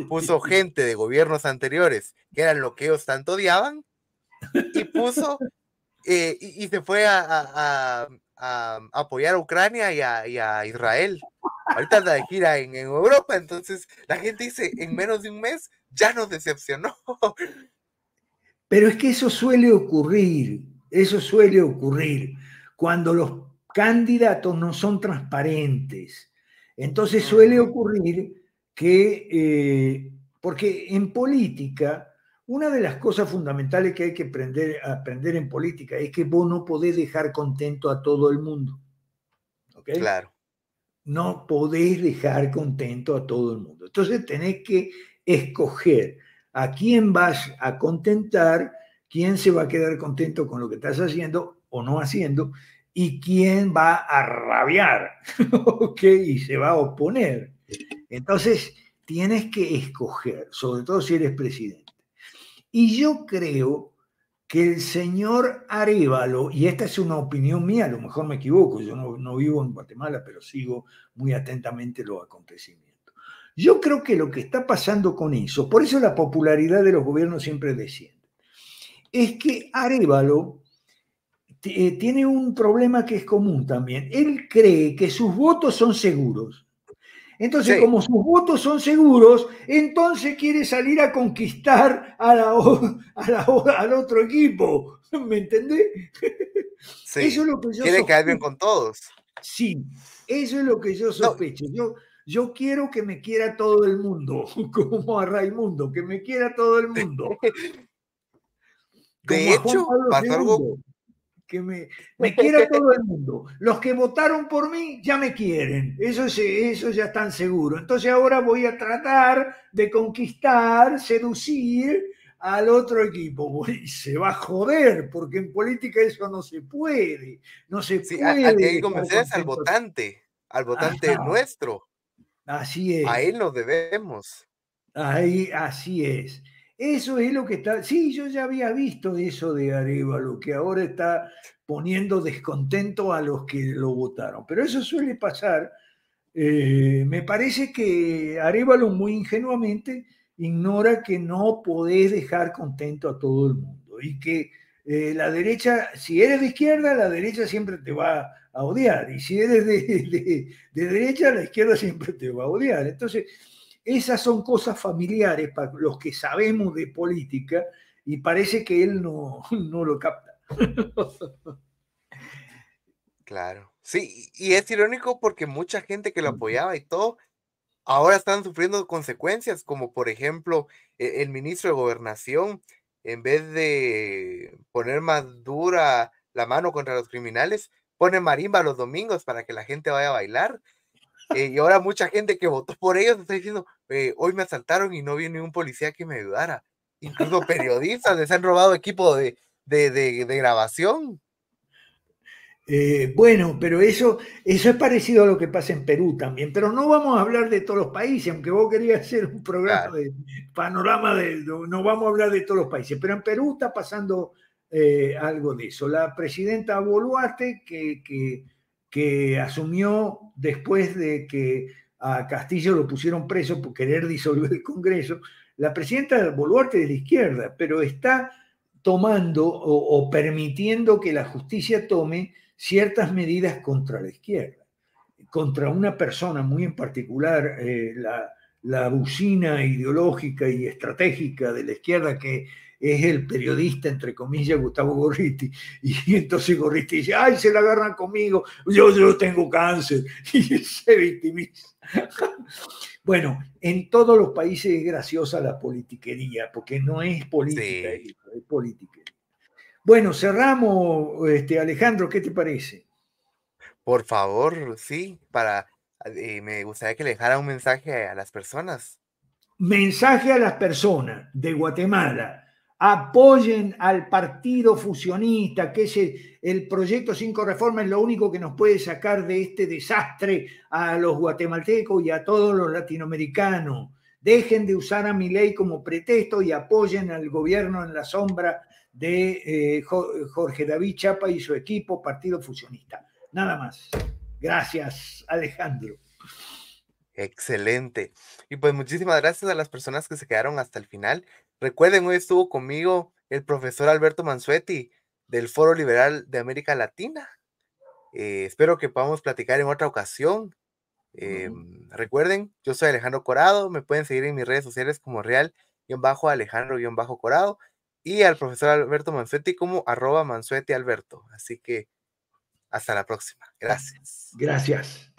puso *laughs* gente de gobiernos anteriores, que eran lo que ellos tanto odiaban, y puso, eh, y, y se fue a, a- a- a apoyar a Ucrania y a, y Israel. Ahorita anda de gira en, en Europa, entonces la gente dice, en menos de un mes ya nos decepcionó. Pero es que eso suele ocurrir, eso suele ocurrir cuando los candidatos no son transparentes. Entonces suele ocurrir que, eh, porque en política, una de las cosas fundamentales que hay que aprender, aprender en política es que vos no podés dejar contento a todo el mundo. ¿ok? Claro, no podés dejar contento a todo el mundo. Entonces tenés que escoger a quién vas a contentar, quién se va a quedar contento con lo que estás haciendo o no haciendo, y quién va a rabiar, *laughs* ¿ok? Y se va a oponer. Entonces tienes que escoger, sobre todo si eres presidente. Y yo creo que el señor Arevalo, y esta es una opinión mía, a lo mejor me equivoco, yo no, no vivo en Guatemala, pero sigo muy atentamente los acontecimientos. Yo creo que lo que está pasando con eso, por eso la popularidad de los gobiernos siempre desciende, es que Arevalo tiene un problema que es común también. Él cree que sus votos son seguros. Entonces, Sí. como sus votos son seguros, entonces quiere salir a conquistar a la a la al otro equipo. *laughs* ¿Me entendés? sí. Eso es lo que yo Quiere quedar bien con todos. Sí, eso es lo que yo sospecho. Yo, yo quiero que me quiera todo el mundo, *laughs* como a Raimundo, que me quiera todo el mundo. *laughs* De Como hecho, pasó algo, que me, me *laughs* quiera todo el mundo. Los que votaron por mí ya me quieren, eso, se- eso ya están seguros. Entonces ahora voy a tratar de conquistar, seducir al otro equipo. *laughs* Y se va a joder, porque en política eso no se puede. No se sí, puede. a- que convencer es al votante, al votante Ajá. nuestro. Así es. A él nos debemos. Ahí, así es. Eso es lo que está. Sí, yo ya había visto eso de Arevalo, que ahora está poniendo descontento a los que lo votaron. Pero eso suele pasar. Eh, me parece que Arevalo muy ingenuamente ignora que no podés dejar contento a todo el mundo y que eh, la derecha, si eres de izquierda, la derecha siempre te va a odiar y si eres de, de- de derecha, la izquierda siempre te va a odiar. Entonces, esas son cosas familiares para los que sabemos de política y parece que él no, *laughs* no lo capta. Claro. Sí, y es irónico porque mucha gente que lo apoyaba y todo, ahora están sufriendo consecuencias, como por ejemplo, e- el ministro de Gobernación, en vez de poner más dura la mano contra los criminales, pone marimba los domingos para que la gente vaya a bailar. Eh, y ahora mucha gente que votó por ellos está diciendo, eh, hoy me asaltaron y no vi ni un policía que me ayudara. Incluso periodistas les han robado equipo de, de, de- de grabación. Eh, bueno, pero eso, eso es parecido a lo que pasa en Perú también, pero no vamos a hablar de todos los países, aunque vos querías hacer un programa Claro. de panorama de, no, no vamos a hablar de todos los países, pero en Perú está pasando eh, algo de eso. La presidenta Boluarte, que, que, que asumió después de que a Castillo lo pusieron preso por querer disolver el Congreso, la presidenta Boluarte de la izquierda, pero está tomando o, permitiendo que la justicia tome ciertas medidas contra la izquierda, contra una persona muy en particular, eh, la, la ideológica y estratégica de la izquierda que es el periodista, entre comillas, Gustavo Gorriti. *laughs* Y entonces Gorriti dice, ay, se la agarran conmigo, yo, yo tengo cáncer. *laughs* Y se victimiza. *laughs* Bueno, en todos los países es graciosa la politiquería, porque no es política, es politiquería. Bueno, cerramos, este, Alejandro, ¿qué te parece? Por favor, sí, para eh, me gustaría que le dejara un mensaje a las personas. Mensaje a las personas de Guatemala. Apoyen al partido fusionista, que es el, proyecto 5 reformas, es lo único que nos puede sacar de este desastre a los guatemaltecos y a todos los latinoamericanos. Dejen de usar a mi ley como pretexto y apoyen al gobierno en la sombra de eh, Jorge David Chapa y su equipo, Partido Fusionista. Nada más. Gracias, Alejandro. Excelente. Y pues muchísimas gracias a las personas que se quedaron hasta el final. Recuerden, hoy estuvo conmigo el profesor Alberto Mansuetti del Foro Liberal de América Latina. Eh, espero que podamos platicar en otra ocasión. Em, recuerden, yo soy Alejandro Corado, me pueden seguir en mis redes sociales como real-alejandro-corado y al profesor Alberto Mansuetti como arroba Mansuetti Alberto. Así que hasta la próxima. Gracias. Gracias.